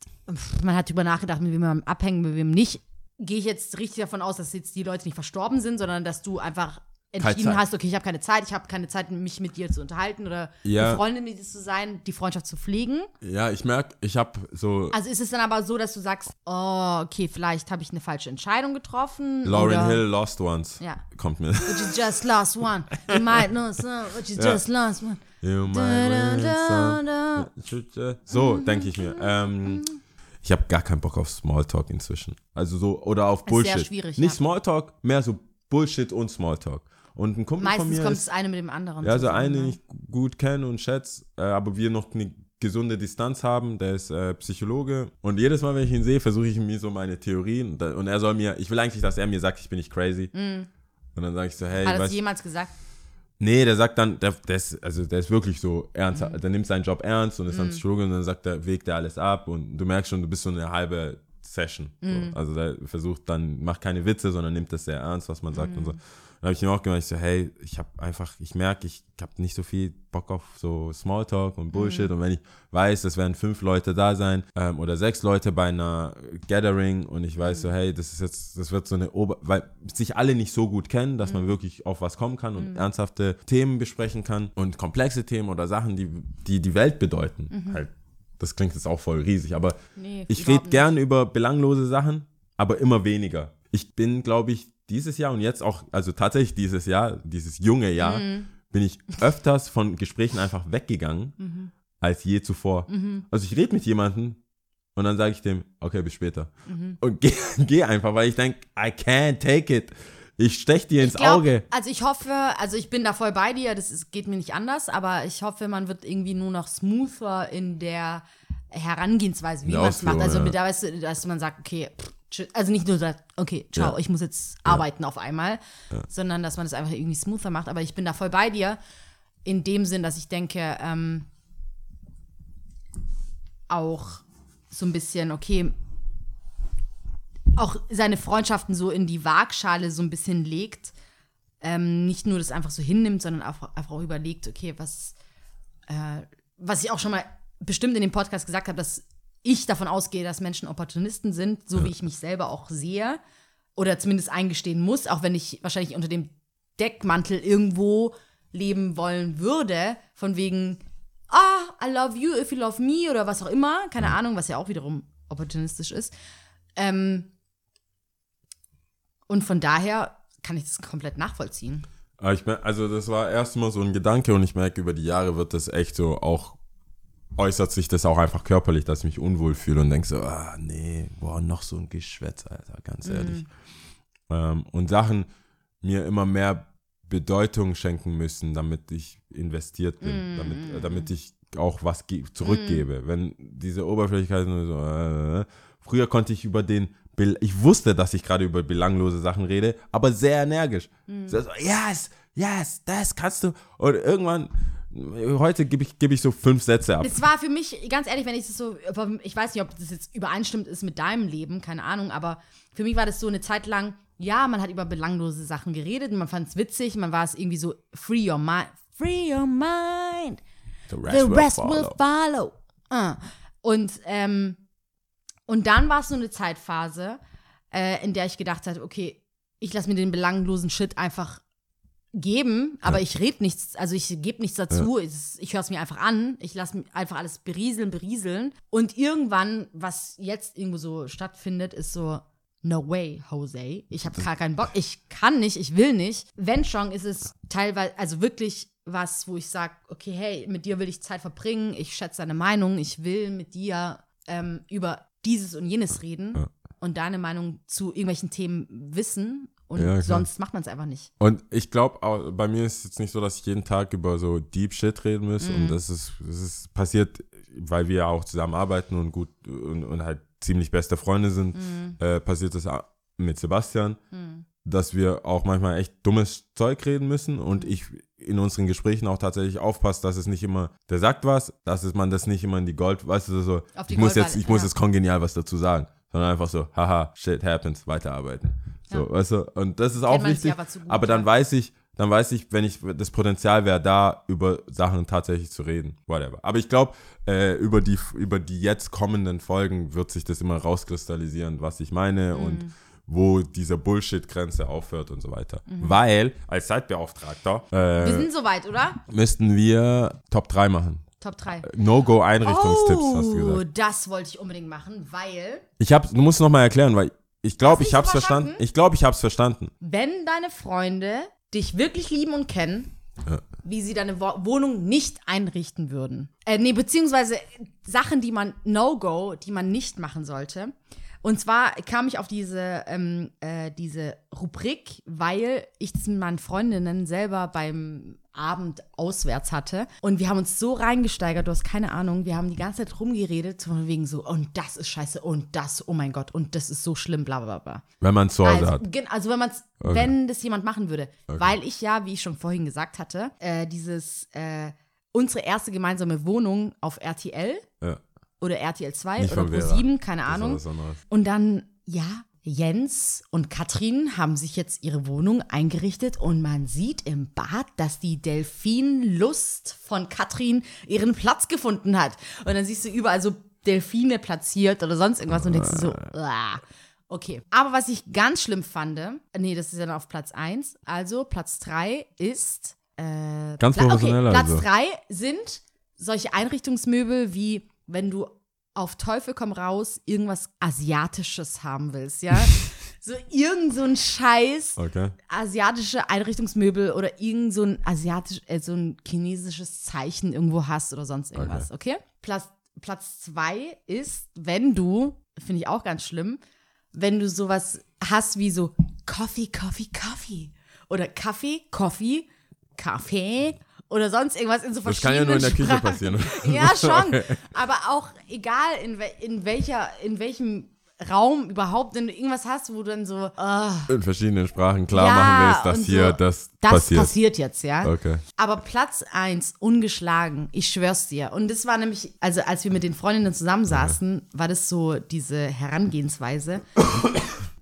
man hat drüber nachgedacht, mit wem man abhängen, mit wem nicht? Gehe ich jetzt richtig davon aus, dass jetzt die Leute nicht verstorben sind, sondern dass du einfach entschieden hast, okay, ich habe keine Zeit, ich habe keine Zeit, mich mit dir zu unterhalten oder Ja. Freundin mit dir zu sein, die Freundschaft zu pflegen. Ja, ich merke, ich habe so Also ist es dann aber so, dass du sagst, oh, okay, vielleicht habe ich eine falsche Entscheidung getroffen. Lauren oder, Hill Lost Ones. Ja. Kommt mir. But you just lost one. You might know some, but you Ja. just lost one. You might Da, da. So, denke ich mir. Ähm, ich habe gar keinen Bock auf Smalltalk inzwischen. Also so, oder auf Ist sehr Bullshit. schwierig, Nicht ja. Smalltalk, mehr so Bullshit und Smalltalk. Und ein Kumpel von Meistens mir kommt ist, das eine mit dem anderen. ja, so zusammen, einen, den ne? ich gut kenne und schätze, äh, aber wir noch eine gesunde Distanz haben, der ist äh, Psychologe und jedes Mal, wenn ich ihn sehe, versuche ich mir so meine Theorien und, und er soll mir, ich will eigentlich, dass er mir sagt, ich bin nicht crazy. Und dann sage ich so, hey, Hat er das jemals gesagt? Nee, der sagt dann, der, der, ist, also der ist wirklich so ernst, Mhm. der nimmt seinen Job ernst und ist dann Struggle und dann sagt er, wägt er alles ab und du merkst schon, du bist so eine halbe Session. Mhm. So. Also der versucht dann, macht keine Witze, sondern nimmt das sehr ernst, was man sagt und Mhm. so. Dann habe ich ihm auch gemeint, ich so, hey, ich habe einfach, ich merke, ich habe nicht so viel Bock auf so Smalltalk und Bullshit Mhm. und wenn ich weiß, es werden fünf Leute da sein ähm, oder sechs Leute bei einer Gathering und ich weiß Mhm. so, hey, das ist jetzt, das wird so eine Ober, weil sich alle nicht so gut kennen, dass Mhm. man wirklich auf was kommen kann und ernsthafte Themen besprechen kann und komplexe Themen oder Sachen, die die, die Welt bedeuten. Halt, das klingt jetzt auch voll riesig, aber Mhm. Nee, ich rede gern über belanglose Sachen, aber immer weniger. Ich bin, glaube ich, dieses Jahr und jetzt auch, also tatsächlich dieses Jahr, dieses junge Jahr, Mhm. bin ich öfters von Gesprächen einfach weggegangen Mhm. als je zuvor. Also ich rede mit jemandem und dann sage ich dem, okay, bis später. Mhm. Und gehe geh einfach, weil ich denke, I can't take it. Ich stech dir ins glaub, Auge. Also ich hoffe, also ich bin da voll bei dir, das ist, geht mir nicht anders, aber ich hoffe, man wird irgendwie nur noch smoother in der Herangehensweise, wie man es macht. Also ja. mit der, weißt du, dass man sagt, okay, pff, also nicht nur sagt, okay, ciao, Ja. ich muss jetzt arbeiten auf einmal, sondern dass man es einfach irgendwie smoother macht. Aber ich bin da voll bei dir, in dem Sinn, dass ich denke, ähm, auch so ein bisschen, okay, auch seine Freundschaften so in die Waagschale so ein bisschen legt. Ähm, nicht nur das einfach so hinnimmt, sondern auch, einfach auch überlegt, okay, was, äh, was ich auch schon mal bestimmt in dem Podcast gesagt habe, dass ich davon ausgehe, dass Menschen Opportunisten sind, so wie ich mich selber auch sehe oder zumindest eingestehen muss, auch wenn ich wahrscheinlich unter dem Deckmantel irgendwo leben wollen würde, von wegen, ah, I love you if you love me oder was auch immer, keine Ahnung, was ja auch wiederum opportunistisch ist. Ähm, und von daher kann ich das komplett nachvollziehen. Aber ich mer- also das war erstmal so ein Gedanke und ich merke, über die Jahre wird das echt so auch, äußert sich das auch einfach körperlich, dass ich mich unwohl fühle und denke so, ah, nee, boah, noch so ein Geschwätz, Alter, ganz ehrlich. Ähm, und Sachen mir immer mehr Bedeutung schenken müssen, damit ich investiert bin, damit, äh, damit ich auch was ge- zurückgebe. Wenn diese Oberflächlichkeit nur so, äh, früher konnte ich über den, ich wusste, dass ich gerade über belanglose Sachen rede, aber sehr energisch. So, so, yes, yes, das kannst du. Und irgendwann, heute gebe ich, gebe ich so fünf Sätze ab. Es war für mich, ganz ehrlich, wenn ich das so, ich weiß nicht, ob das jetzt übereinstimmt ist mit deinem Leben, keine Ahnung, aber für mich war das so eine Zeit lang, ja, man hat über belanglose Sachen geredet, man fand es witzig, man war es irgendwie so, free your mind, free your mind. The The rest follow. will follow. Ah. Und, ähm, und dann war es so eine Zeitphase, äh, in der ich gedacht habe, okay, ich lasse mir den belanglosen Shit einfach geben, aber ich rede nichts, also ich gebe nichts dazu, es- ich höre es mir einfach an, ich lasse einfach alles berieseln, berieseln. Und irgendwann, was jetzt irgendwo so stattfindet, ist so, no way, Jose, ich habe gar keinen Bock, ich kann nicht, ich will nicht. Wenn schon, ist es teilweise, also wirklich was, wo ich sage, okay, hey, mit dir will ich Zeit verbringen, ich schätze deine Meinung, ich will mit dir ähm, über dieses und jenes reden und deine Meinung zu irgendwelchen Themen wissen Und Ja, sonst macht man es einfach nicht. Und ich glaube, bei mir ist es jetzt nicht so, dass ich jeden Tag über so Deep Shit reden muss. Mhm. Und das ist, das ist passiert, weil wir auch zusammen arbeiten und gut und, und halt ziemlich beste Freunde sind, Mhm. äh, passiert das auch mit Sebastian, dass wir auch manchmal echt dummes Zeug reden müssen Mhm. und ich in unseren Gesprächen auch tatsächlich aufpasse, dass es nicht immer, der sagt was, dass es, man das nicht immer in die Gold, weißt du, so, ich muss jetzt, ich muss ja. jetzt kongenial was dazu sagen, sondern einfach so, haha, shit happens, weiterarbeiten. So, weißt du, und das ist auch wichtig, zu gut, aber dann ja. weiß ich, dann weiß ich, wenn ich, das Potenzial wäre da, über Sachen tatsächlich zu reden, whatever. Aber ich glaube, äh, über die, über die jetzt kommenden Folgen wird sich das immer rauskristallisieren, was ich meine Mhm. und wo diese Bullshit-Grenze aufhört und so weiter. Mhm. Weil, als Zeitbeauftragter, Wir äh, sind soweit, oder? müssten wir Top 3 machen. Top 3. No-Go-Einrichtungstipps, hast du Oh, gesagt. das wollte ich unbedingt machen, weil Ich hab, du musst noch mal erklären, weil ich glaube, ich hab's überschaffen? verstanden. Ich glaube, ich hab's verstanden. wenn deine Freunde dich wirklich lieben und kennen, Ja. wie sie deine Wo Wohnung nicht einrichten würden. Äh, nee, beziehungsweise Sachen, die man No-Go, die man nicht machen sollte. Und zwar kam ich auf diese, ähm, äh, diese Rubrik, weil ich das mit meinen Freundinnen selber beim Abend auswärts hatte. Und wir haben uns so reingesteigert, du hast keine Ahnung. Wir haben die ganze Zeit rumgeredet, von wegen so, und das ist scheiße, und das, oh mein Gott, und das ist so schlimm, bla bla bla. Wenn man zu Hause Also, hat. also wenn man wenn das jemand machen würde. Weil ich ja, wie ich schon vorhin gesagt hatte, äh, dieses, äh, unsere erste gemeinsame Wohnung auf RTL Ja. Oder RTL 2 Nicht oder von Vera. Pro7, keine Das Ahnung. Und dann, ja, Jens und Katrin haben sich jetzt ihre Wohnung eingerichtet und man sieht im Bad, dass die Delfinlust von Katrin ihren Platz gefunden hat. Und dann siehst du überall so Delfine platziert oder sonst irgendwas und denkst du so, ah. Okay. Aber was ich ganz schlimm fand, nee, das ist ja dann auf Platz 1. Also Platz 3 ist. Äh, Ganz Pla- professionell okay, Platz also. 3 sind solche Einrichtungsmöbel wie, wenn du auf Teufel komm raus irgendwas Asiatisches haben willst, ja? so irgend so ein Scheiß Okay. asiatische Einrichtungsmöbel oder irgend so ein asiatisch, äh, so ein chinesisches Zeichen irgendwo hast oder sonst irgendwas, okay? Platz, Platz zwei ist, wenn du, finde ich auch ganz schlimm, wenn du sowas hast wie so Coffee, Coffee, Coffee oder Kaffee, Coffee, Kaffee oder sonst irgendwas in so Das kann verschiedenen ja nur in der Küche passieren. Ja, schon. Aber auch egal, in, we in, welcher, in welchem Raum überhaupt, wenn du irgendwas hast, wo du dann so, ah, In verschiedenen Sprachen klar Ja, machen willst, dass hier so. das, das passiert. passiert. jetzt, ja. Okay. Aber Platz 1, ungeschlagen, ich schwör's dir. Und das war nämlich, also als wir mit den Freundinnen zusammensaßen, war das so diese Herangehensweise.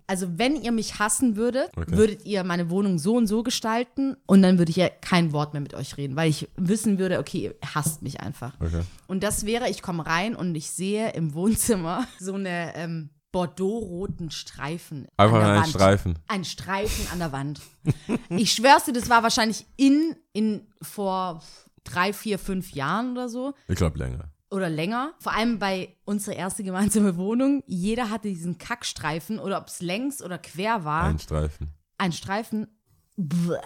Also wenn ihr mich hassen würdet, Okay. würdet ihr meine Wohnung so und so gestalten und dann würde ich ja kein Wort mehr mit euch reden, weil ich wissen würde, okay, ihr hasst mich einfach. Okay. Und das wäre, ich komme rein und ich sehe im Wohnzimmer so eine ähm, Bordeaux-roten Streifen. Einfach an der ein Wand. Streifen. Ein Streifen an der Wand. Ich schwör's dir, das war wahrscheinlich in, in vor drei, vier, fünf Jahren oder so. Ich glaube länger. Oder länger. Vor allem bei unserer erste gemeinsame Wohnung. Jeder hatte diesen Kackstreifen oder ob es längs oder quer war. Ein Streifen. Ein Streifen. Bäh.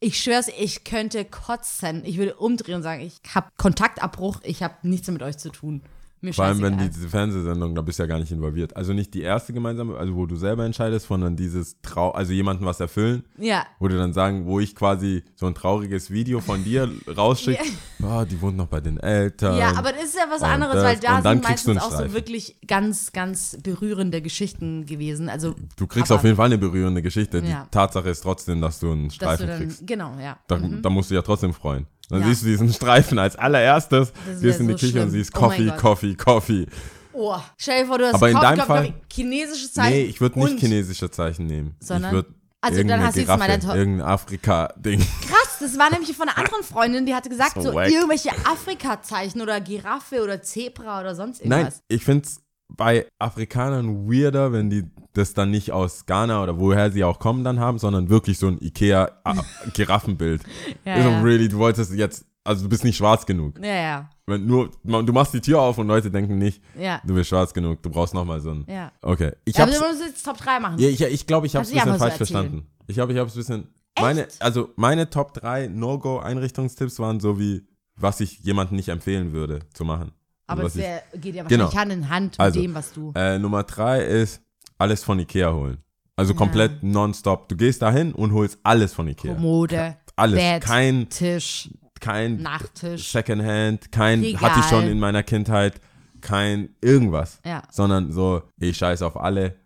Ich schwör's, ich könnte kotzen. Ich würde umdrehen und sagen, ich habe Kontaktabbruch, ich habe nichts mehr mit euch zu tun. Mir Vor allem, wenn diese Fernsehsendung, da bist du ja gar nicht involviert. Also nicht die erste gemeinsame, also wo du selber entscheidest, sondern dieses Trau, also jemandem was erfüllen, Ja, wo du dann sagen, wo ich quasi so ein trauriges Video von dir rausschicke, oh, die wohnt noch bei den Eltern. Ja, aber das ist ja was anderes, das- weil da sind meistens auch so wirklich ganz, ganz berührende Geschichten gewesen. Also Du kriegst auf jeden Fall eine berührende Geschichte. Ja. Die Tatsache ist trotzdem, dass du einen dass Streifen du dann, kriegst. Genau, ja. Da, da musst du ja trotzdem freuen. Dann Ja. siehst du diesen Streifen als allererstes, gehst in die so Küche und schlimm. siehst Oh Coffee, Gott. Coffee, Coffee. Oh, stell dir vor, du hast Aber in deinem Fall- chinesisches Zeichen. Nee, ich würde nicht und- chinesische Zeichen nehmen. Sondern- ich würde Also dann hast du jetzt mal Giraffe, dein To- irgendein Afrika-Ding. Krass, das war nämlich von einer anderen Freundin, die hatte gesagt, So so, irgendwelche Afrika-Zeichen oder Giraffe oder Zebra oder sonst Nein, irgendwas. ich finde es bei Afrikanern weirder, wenn die das dann nicht aus Ghana oder woher sie auch kommen dann haben, sondern wirklich so ein Ikea-Giraffenbild. Ja, Ist so, ja. really, du wolltest jetzt, also du bist nicht schwarz genug. Ja, ja, Wenn nur, du machst die Tür auf und Leute denken nicht, ja. du bist schwarz genug, du brauchst nochmal so ein. ja. Okay. Ich Aber hab's, du musst jetzt Top 3 machen. ja, ich, ich glaube, ich habe es ein bisschen falsch so verstanden. Ich glaube, ich habe es ein bisschen. Meine, also meine Top 3 No-Go-Einrichtungstipps waren so wie, was ich jemandem nicht empfehlen würde zu machen. Aber was es geht ja Genau. wahrscheinlich Hand in Hand mit Also, dem, was du. äh, Nummer 3 ist alles von Ikea holen. Also komplett nonstop. Du gehst dahin und holst alles von Ikea. Kommode, Alles. Bett, Kein, Tisch, kein Nachttisch. Secondhand, kein Regal. hatte ich schon in meiner Kindheit, kein irgendwas. Ja. Sondern so, ich scheiß auf alle.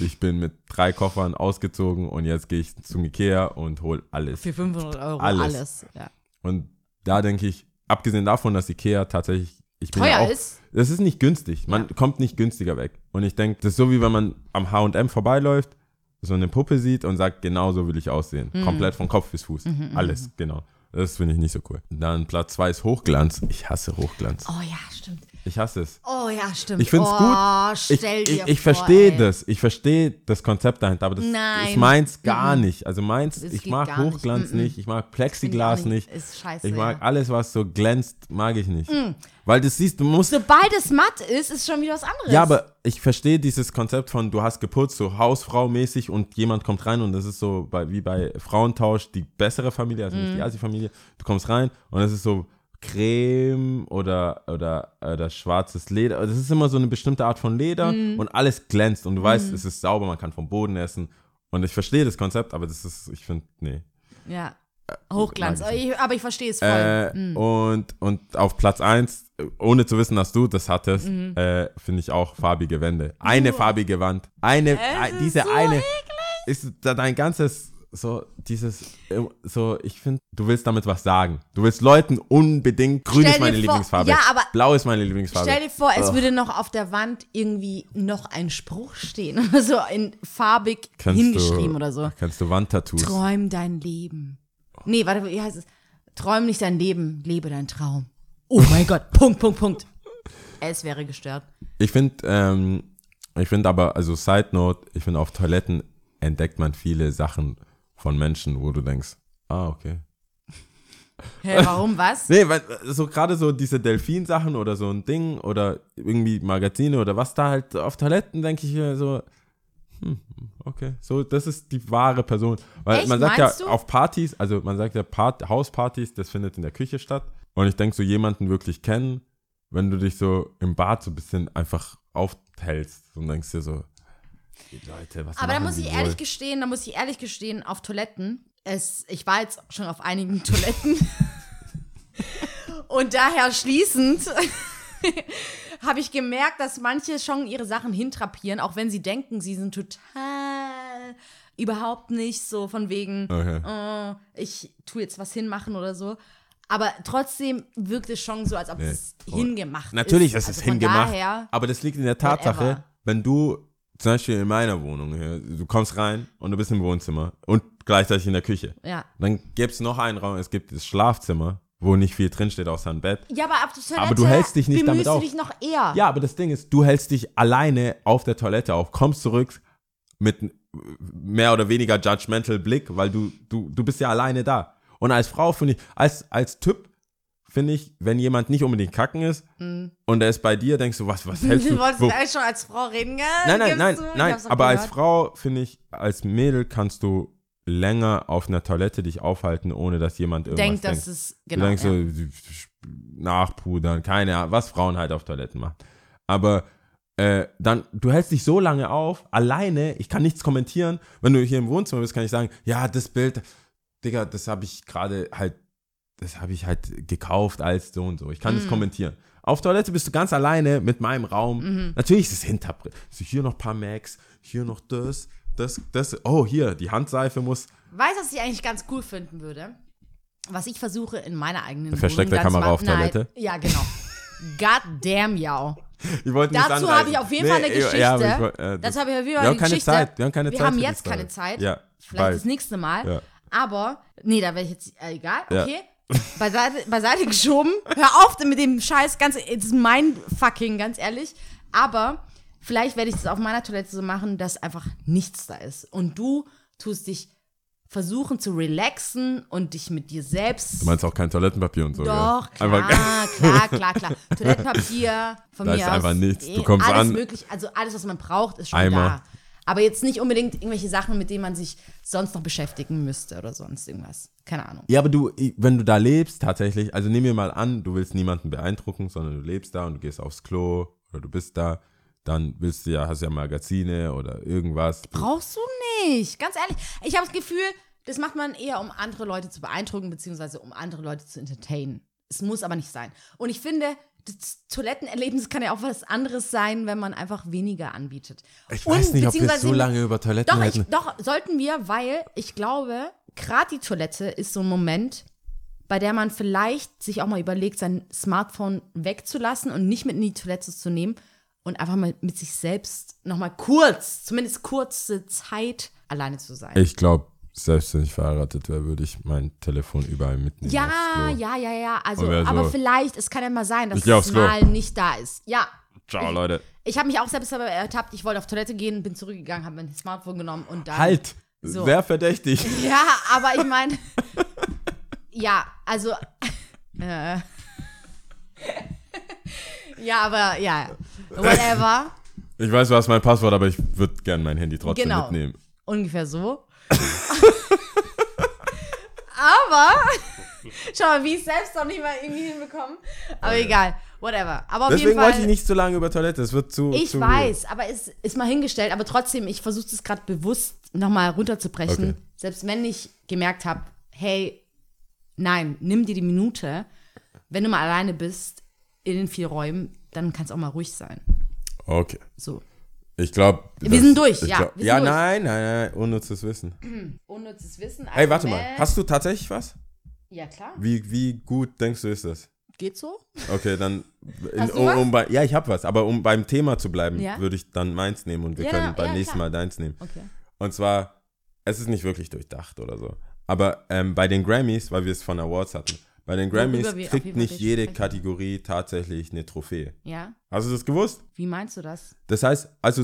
Ich bin mit drei Koffern ausgezogen und jetzt gehe ich zum Ikea und hol alles. Für 500 Euro Alles. alles. Ja. Und da denke ich, abgesehen davon, dass Ikea tatsächlich, ich bin Teuer ja auch, ist. das ist nicht günstig. Man Ja. kommt nicht günstiger weg. Und ich denke, das ist so wie wenn man am H&M vorbeiläuft, so eine Puppe sieht und sagt, genau so will ich aussehen. Mhm. Komplett von Kopf bis Fuß. Alles, genau. Das finde ich nicht so cool. Dann Platz zwei ist Hochglanz. Ich hasse Hochglanz. Oh ja, stimmt. Ich hasse es. Oh ja, stimmt. Ich finde es oh, gut. Ich, Stell ich, dir ich vor, verstehe das. Ich verstehe das Konzept dahinter. Aber das Nein. ist meins gar nicht. Also meins, Das ich mag gar nicht. Hochglanz Mm-mm. nicht. Ich mag Plexiglas ich auch nicht. Ist scheiße. Ich mag ja. alles, was so glänzt, mag ich nicht. Weil das siehst, du musst. Sobald es matt ist, ist schon wieder was anderes. Ja, aber ich verstehe dieses Konzept von, du hast geputzt, so Hausfrau-mäßig und jemand kommt rein und das ist so bei, wie bei Frauentausch die bessere Familie, also Mhm. nicht die Asi-Familie. Du kommst rein und es ist so Creme oder, oder, oder schwarzes Leder. Das ist immer so eine bestimmte Art von Leder Mhm. und alles glänzt und du weißt, es ist sauber, man kann vom Boden essen. Und ich verstehe das Konzept, aber das ist, ich finde, nee. Ja. Hochglanz. mag ich aber ich verstehe es voll. Äh, und, und auf Platz 1, ohne zu wissen, dass du das hattest, Mhm. äh, finde ich auch farbige Wände. Eine farbige Wand. Eine, Es äh, ist diese so eine. Ist da dein ganzes, so, dieses, äh, so, ich finde, du willst damit was sagen. Du willst Leuten unbedingt, grün Stell ist meine vor- Lieblingsfarbe. ja, aber Blau ist meine Lieblingsfarbe. Stell dir vor, es Ugh. würde noch auf der Wand irgendwie noch ein Spruch stehen. so in farbig Kannst hingeschrieben du, oder so. Kannst du Wandtattoos. Träum dein Leben. Nee, warte, wie heißt es? Träum nicht dein Leben, lebe dein Traum. Oh mein Gott, Punkt, Punkt, Punkt. Es wäre gestört. Ich finde, ähm, ich finde aber, also Side Note, ich finde auf Toiletten entdeckt man viele Sachen von Menschen, wo du denkst, ah, okay. Hä, warum was? Nee, weil so gerade so diese Delfin-Sachen oder so ein Ding oder irgendwie Magazine oder was da halt auf Toiletten, denke ich mir so, hm, okay, so, das ist die wahre Person. Weil Echt, man sagt ja du? auf Partys, also man sagt ja Part Hauspartys, das findet in der Küche statt. Und ich denke, so jemanden wirklich kennen, wenn du dich so im Bad so ein bisschen einfach aufhältst und denkst dir so, Leute, was Aber da muss ich wohl? ehrlich gestehen, da muss ich ehrlich gestehen, auf Toiletten, es, ich war jetzt schon auf einigen Toiletten und daher schließend habe ich gemerkt, dass manche schon ihre Sachen hintrapieren, auch wenn sie denken, sie sind total überhaupt nicht so von wegen, Okay. äh, ich tue jetzt was hinmachen oder so. Aber trotzdem wirkt es schon so, als ob Nee. es Oh. hingemacht Natürlich ist. ist es Also hingemacht, aber das liegt in der Tatsache, Whatever. wenn du zum Beispiel in meiner Wohnung hier, du kommst rein und du bist im Wohnzimmer und gleichzeitig in der Küche. ja. Dann gibt es noch einen Raum, es gibt das Schlafzimmer, wo nicht viel drinsteht außer ein Bett. Ja, aber auf der Toilette Aber du hältst dich nicht damit auf. dich noch eher. Ja, aber das Ding ist, du hältst dich alleine auf der Toilette auf, kommst zurück mit mehr oder weniger judgmental Blick, weil du, du, du bist ja alleine da. Und als Frau finde ich, als, als Typ finde ich, wenn jemand nicht unbedingt kacken ist und er ist bei dir, denkst du, was, was hältst du? Du wolltest wo- eigentlich schon als Frau reden, gell? Nein, nein, nein, nein. Aber als gehört. Frau finde ich, als Mädel kannst du länger auf einer Toilette dich aufhalten, ohne dass jemand irgendwas Denkt, denkt. dass es, genau. du denkst ja. so, nachpudern, keine Ahnung, was Frauen halt auf Toiletten machen. Aber äh, dann, du hältst dich so lange auf, alleine, ich kann nichts kommentieren. Wenn du hier im Wohnzimmer bist, kann ich sagen, ja, das Bild, Digga, das habe ich gerade halt, das habe ich halt gekauft als so und so. Ich kann Mhm. das kommentieren. Auf Toilette bist du ganz alleine mit meinem Raum. Mhm. Natürlich ist es Hintergrund. So, hier noch ein paar Macs, hier noch das, das, das. Oh, hier, die Handseife muss. Weißt du, was ich eigentlich ganz cool finden würde? Was ich versuche in meiner eigenen Versteckte Kamera auf machen- Nein, Toilette? Ja, genau. God damn, ja. Dazu habe ich auf jeden Fall eine Geschichte. Ja, ich, äh, Dazu habe ich auf jeden wir Fall haben eine keine Geschichte. Zeit. Wir haben keine Wir Zeit. haben für die jetzt keine. Zeit. Ja, Vielleicht bald. das nächste Mal. Ja. Aber, nee, da werde ich jetzt, äh, egal, Ja. Beiseite, beiseite geschoben. Hör auf mit dem Scheiß, ganz, es ist mein fucking, ganz ehrlich. Aber vielleicht werde ich das auf meiner Toilette so machen, dass einfach nichts da ist. Und du tust dich versuchen zu relaxen und dich mit dir selbst Du meinst auch kein Toilettenpapier und so, doch, gell? klar, klar, klar, klar. Toilettenpapier, von Da mir ist aus. einfach nichts. Du kommst alles an. Möglich, also alles, was man braucht, ist schon Eimer. da. Aber jetzt nicht unbedingt irgendwelche Sachen, mit denen man sich sonst noch beschäftigen müsste oder sonst irgendwas. Keine Ahnung. ja, aber du, wenn du da lebst, tatsächlich, also nehmen wir mal an, du willst niemanden beeindrucken, sondern du lebst da und du gehst aufs Klo oder du bist da, dann willst du ja, hast ja Magazine oder irgendwas. Brauchst du nicht. Ganz ehrlich. Ich habe das Gefühl, das macht man eher, um andere Leute zu beeindrucken, beziehungsweise um andere Leute zu entertainen. Es muss aber nicht sein. Und ich finde, das Toilettenerlebnis kann ja auch was anderes sein, wenn man einfach weniger anbietet. Ich Und weiß nicht, ob wir so lange über Toiletten Doch, ich, doch, sollten wir, weil ich glaube, gerade die Toilette ist so ein Moment, bei der man vielleicht sich auch mal überlegt, sein Smartphone wegzulassen und nicht mit in die Toilette zu nehmen und einfach mal mit sich selbst nochmal kurz, zumindest kurze Zeit alleine zu sein. Ich glaube, selbst wenn ich verheiratet wäre, würde ich mein Telefon überall mitnehmen. ja, ja, ja, ja. Also, so- aber vielleicht, es kann ja mal sein, dass Ich es mal nicht da ist. Ja. Ciao, Leute. Ich habe mich auch selbst dabei ertappt, ich wollte auf Toilette gehen, bin zurückgegangen, habe mein Smartphone genommen und dann. Halt! So. Sehr verdächtig. Ja, aber ich meine, ja, also, äh, ja, aber ja, whatever, Ich weiß, was mein Passwort, aber ich würde gerne mein Handy trotzdem Genau. mitnehmen. ungefähr so. Aber, schau mal, wie ich selbst noch nicht mal irgendwie hinbekommen, aber egal, whatever. Aber auf Deswegen jeden Fall. wollte ich nicht so lange über Toilette. Es wird zu. Ich zu weiß, aber es ist mal hingestellt. Aber trotzdem, ich versuche es gerade bewusst nochmal runterzubrechen. Okay. Selbst wenn ich gemerkt habe, hey, nein, nimm dir die Minute. Wenn du mal alleine bist in den vier Räumen, dann kann es auch mal ruhig sein. Okay. So. Ich glaube. Wir sind durch, ja, sind ja, durch. nein, nein, nein. Unnützes Wissen. Unnützes Wissen. Hey, warte mal. Hast du tatsächlich was? Ja, klar. Wie, wie gut denkst du, ist das? Geht so? Okay, dann. In, um, um bei, ja, ich habe was. Aber um beim Thema zu bleiben, Ja. würde ich dann meins nehmen und wir Ja, können beim ja, nächsten klar. Mal deins nehmen. Okay. Und zwar, es ist nicht wirklich durchdacht oder so. Aber ähm, bei den Grammys, weil wir es von Awards hatten, bei den Grammys kriegt nicht jede sprechen. Kategorie tatsächlich eine Trophäe. Ja. Hast du das gewusst? Wie meinst du das? Das heißt, also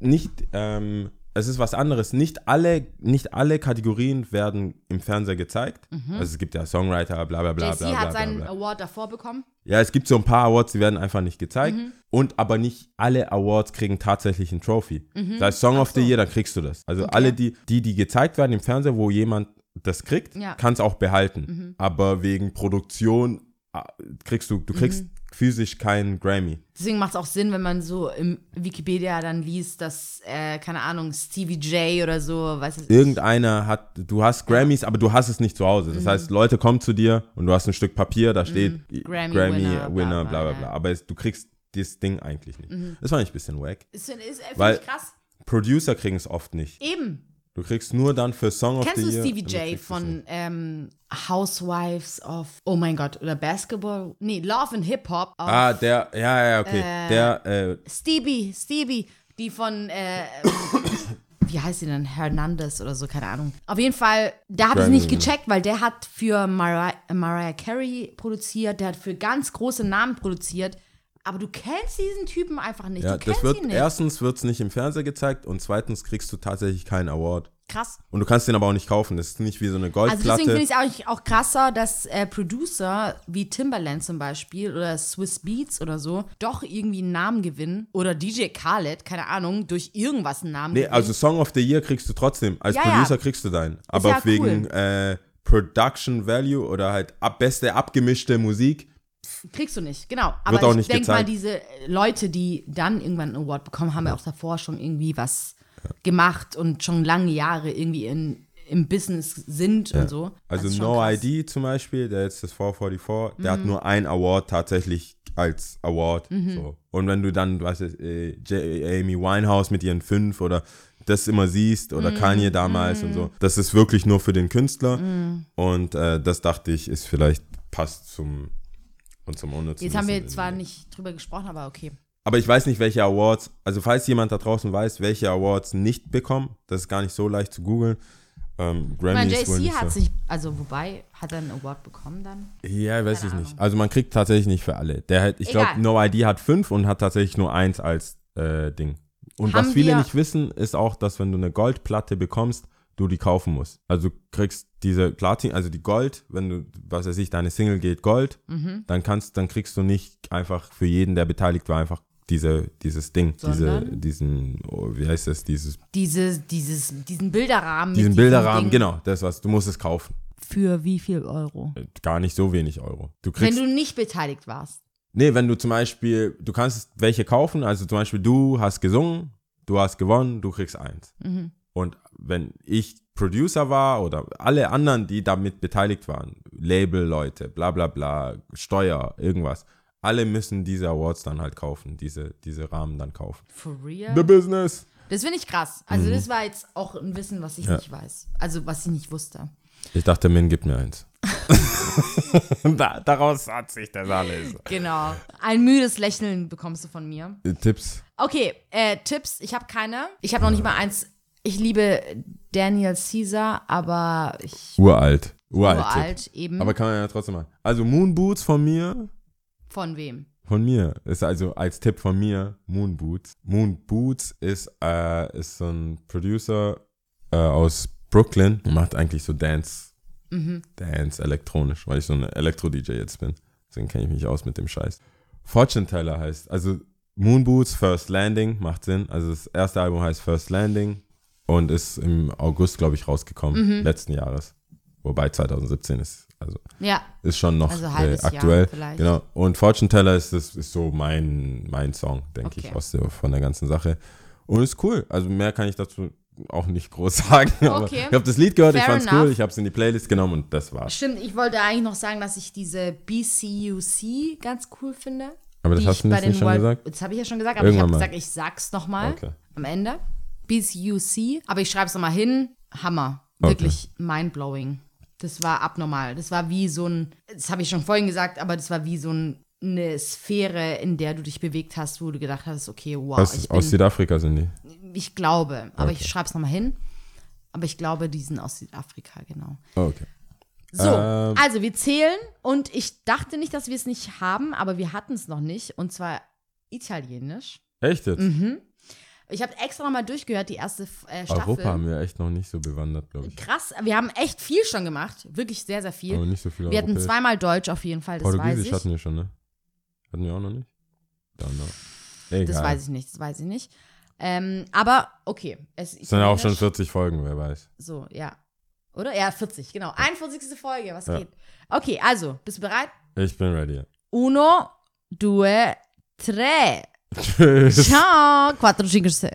nicht, ähm, es ist was anderes. Nicht alle, nicht alle Kategorien werden im Fernseher gezeigt. Also es gibt ja Songwriter, bla bla bla JC bla bla. hat bla, seinen bla. Award davor bekommen. Ja, es gibt so ein paar Awards, die werden einfach nicht gezeigt. Mhm. Und aber nicht alle Awards kriegen tatsächlich ein Trophy. Das heißt, Song of the Mhm. so. Year, dann kriegst du das. Also Okay. alle, die, die, die gezeigt werden im Fernseher, wo jemand das kriegt, Ja. Mhm. kann es auch behalten. Aber wegen Produktion ah, kriegst du, du kriegst Mhm. physisch keinen Grammy. Deswegen macht es auch Sinn, wenn man so im Wikipedia dann liest, dass, äh, keine Ahnung, Stevie J oder so, weiß ich Irgendeiner hat, du hast Grammys, aber du hast es nicht zu Hause. Mhm. Das heißt, Leute kommen zu dir und du hast ein Stück Papier, da steht Grammy Grammy, Winner, Winner, bla, bla bla, bla bla. ja. Aber es, du kriegst das Ding eigentlich nicht. Das fand ich ein bisschen wack. Ist, ist, ist Weil- Weil, krass. Producer kriegen es oft nicht. Eben. Du kriegst nur dann für Song of Kennst the du Year. Stevie und du J kriegst es von ähm, Housewives of, oh mein Gott, oder Basketball? Nee, Love and Hip Hop. of Ah, der, ja, ja, okay. der, äh, Stevie, Stevie, die von, äh, wie heißt sie denn? Hernandez oder so, keine Ahnung. Auf jeden Fall, da habe ich Grammy, nicht gecheckt, weil der hat für Mariah, Mariah Carey produziert, der hat für ganz große Namen produziert. Aber du kennst diesen Typen einfach nicht. ja, du kennst das wird, ihn nicht. erstens wird es nicht im Fernseher gezeigt und zweitens kriegst du tatsächlich keinen Award. Krass. Und du kannst den aber auch nicht kaufen. Das ist nicht wie so eine Also Goldplatte. deswegen finde ich es eigentlich auch krasser, dass äh, Producer wie Timbaland zum Beispiel oder Swiss Beats oder so doch irgendwie einen Namen gewinnen oder DJ Khaled, keine Ahnung, durch irgendwas einen Namen Nee, gewinnen. also Song of the Year kriegst du trotzdem. Als Ja, ja. Producer kriegst du deinen. Aber ja wegen cool. äh, Production Value oder halt ab, beste abgemischte Musik. Kriegst du nicht, genau. Aber auch ich nicht denke mal, diese Leute, die dann irgendwann einen Award bekommen, haben ja auch davor schon irgendwie was gemacht und schon lange Jahre irgendwie in, im Business sind und so. Das Also No krass. Mhm. ID zum Beispiel, der jetzt das 444, der hat nur ein Award tatsächlich als Award. So. Und wenn du dann, weißt du, äh, Amy Winehouse mit ihren fünf oder das immer siehst oder Mhm. Kanye damals und so, das ist wirklich nur für den Künstler. Und äh, das dachte ich, ist vielleicht passt zum und zum unnützen Jetzt haben wir zwar nicht drüber gesprochen, aber okay. Aber ich weiß nicht, welche Awards, also falls jemand da draußen weiß, welche Awards nicht bekommen, das ist gar nicht so leicht zu googeln. Ähm, Ich meine, Grammys JC nicht hat sich, also wobei, hat er einen Award bekommen dann? Ja, weiß ich Keine nicht. Ahnung. Also man kriegt tatsächlich nicht für alle. Der hat, ich glaube. No ID hat fünf und hat tatsächlich nur eins als äh, Ding. Und Haben was viele nicht wissen, ist auch, dass wenn du eine Goldplatte bekommst, du die kaufen musst. Also du kriegst diese Platin, also die Gold, wenn du, was weiß ich, deine Single geht Gold, Mhm. dann kannst, dann kriegst du nicht einfach für jeden, der beteiligt war, einfach diese, dieses Ding, diese, Sondern? diesen, oh, wie heißt das, dieses, Diese, dieses, diesen Bilderrahmen. diesen Bilderrahmen, Ding. genau, das was, du musst es kaufen. Für wie viel Euro? Gar nicht so wenig Euro. Du Wenn kriegst du nicht beteiligt warst. Nee, wenn du zum Beispiel, du kannst welche kaufen, also zum Beispiel du hast gesungen, du hast gewonnen, du kriegst eins. Mhm. Und wenn ich Producer war oder alle anderen, die damit beteiligt waren, Label-Leute, bla bla bla, Steuer, irgendwas, alle müssen diese Awards dann halt kaufen, diese, diese Rahmen dann kaufen. For real? The Business. Das finde ich krass. Also, das war jetzt auch ein Wissen, was ich Mhm. Ja. nicht weiß. Also, was ich nicht wusste. Ich dachte, Min gibt mir eins. da, daraus hat sich das alles. Genau. Ein müdes Lächeln bekommst du von mir. Tipps. Okay, äh, Tipps. Ich habe keine. Ich habe noch nicht mal eins. Ich liebe Daniel Caesar, aber ich. Uralt. Uralt. Uralt eben. Aber kann man ja trotzdem machen. Also Moon Boots von mir. von wem? Von mir. Ist also als Tipp von mir Moon Boots. Moon Boots ist, äh, ist so ein Producer äh, aus Brooklyn. Macht eigentlich so Dance. Dance elektronisch, weil ich so ein Elektro-DJ jetzt bin. Deswegen kenne ich mich aus mit dem Scheiß. Fortune Teller heißt, also Moon Boots First Landing macht Sinn. Also das erste Album heißt First Landing und ist im August, glaube ich, rausgekommen, letzten Jahres. Wobei 2017 ist, also Ja. ist schon noch Also äh, aktuell. vielleicht. Genau. Und Fortune Teller ist, das ist so mein, mein Song, denke Okay. ich, aus der, von der ganzen Sache. Und ist cool. Also mehr kann ich dazu auch nicht groß sagen. Okay. ich habe das Lied gehört, ich Fair fand's enough. cool, ich habe es in die Playlist genommen und das war's. Stimmt, ich wollte eigentlich noch sagen, dass ich diese BCUC ganz cool finde. Aber das hast ich du nicht schon World- gesagt? Das habe ich ja schon gesagt, aber Irgendwann ich habe gesagt, ich sag's nochmal Okay. am Ende. BCUC, aber ich schreibe es nochmal hin. Hammer. Wirklich mindblowing. Das war abnormal. Das war wie so ein, das habe ich schon vorhin gesagt, aber das war wie so ein, eine Sphäre, in der du dich bewegt hast, wo du gedacht hast, okay, wow, Aus, ich, aus bin, Südafrika sind die. ich glaube, aber Okay. ich schreibe es nochmal hin. Aber ich glaube, die sind aus Südafrika, genau. Oh, okay. So, Ähm. also wir zählen und ich dachte nicht, dass wir es nicht haben, aber wir hatten es noch nicht und zwar Italienisch. Echt jetzt? Mhm. Ich habe extra nochmal durchgehört, die erste äh, Staffel. Europa haben wir echt noch nicht so bewandert, glaube ich. Krass, wir haben echt viel schon gemacht, wirklich sehr, sehr viel. Aber nicht so viel wir hatten zweimal Deutsch auf jeden Fall, das weiß Portugiesisch ich. hatten wir schon, ne? Hatten wir auch noch nicht? Dann noch. Egal. Das weiß ich nicht, das weiß ich nicht. Ähm, aber okay. Es Es sind ja auch schon Italienisch- 40 Folgen, wer weiß. So, ja. Oder? Ja, 40, genau. 41. Folge, was geht? Okay, also, bist du bereit? Ich bin ready. Uno, due, tre. Tchau! Quatro gigas de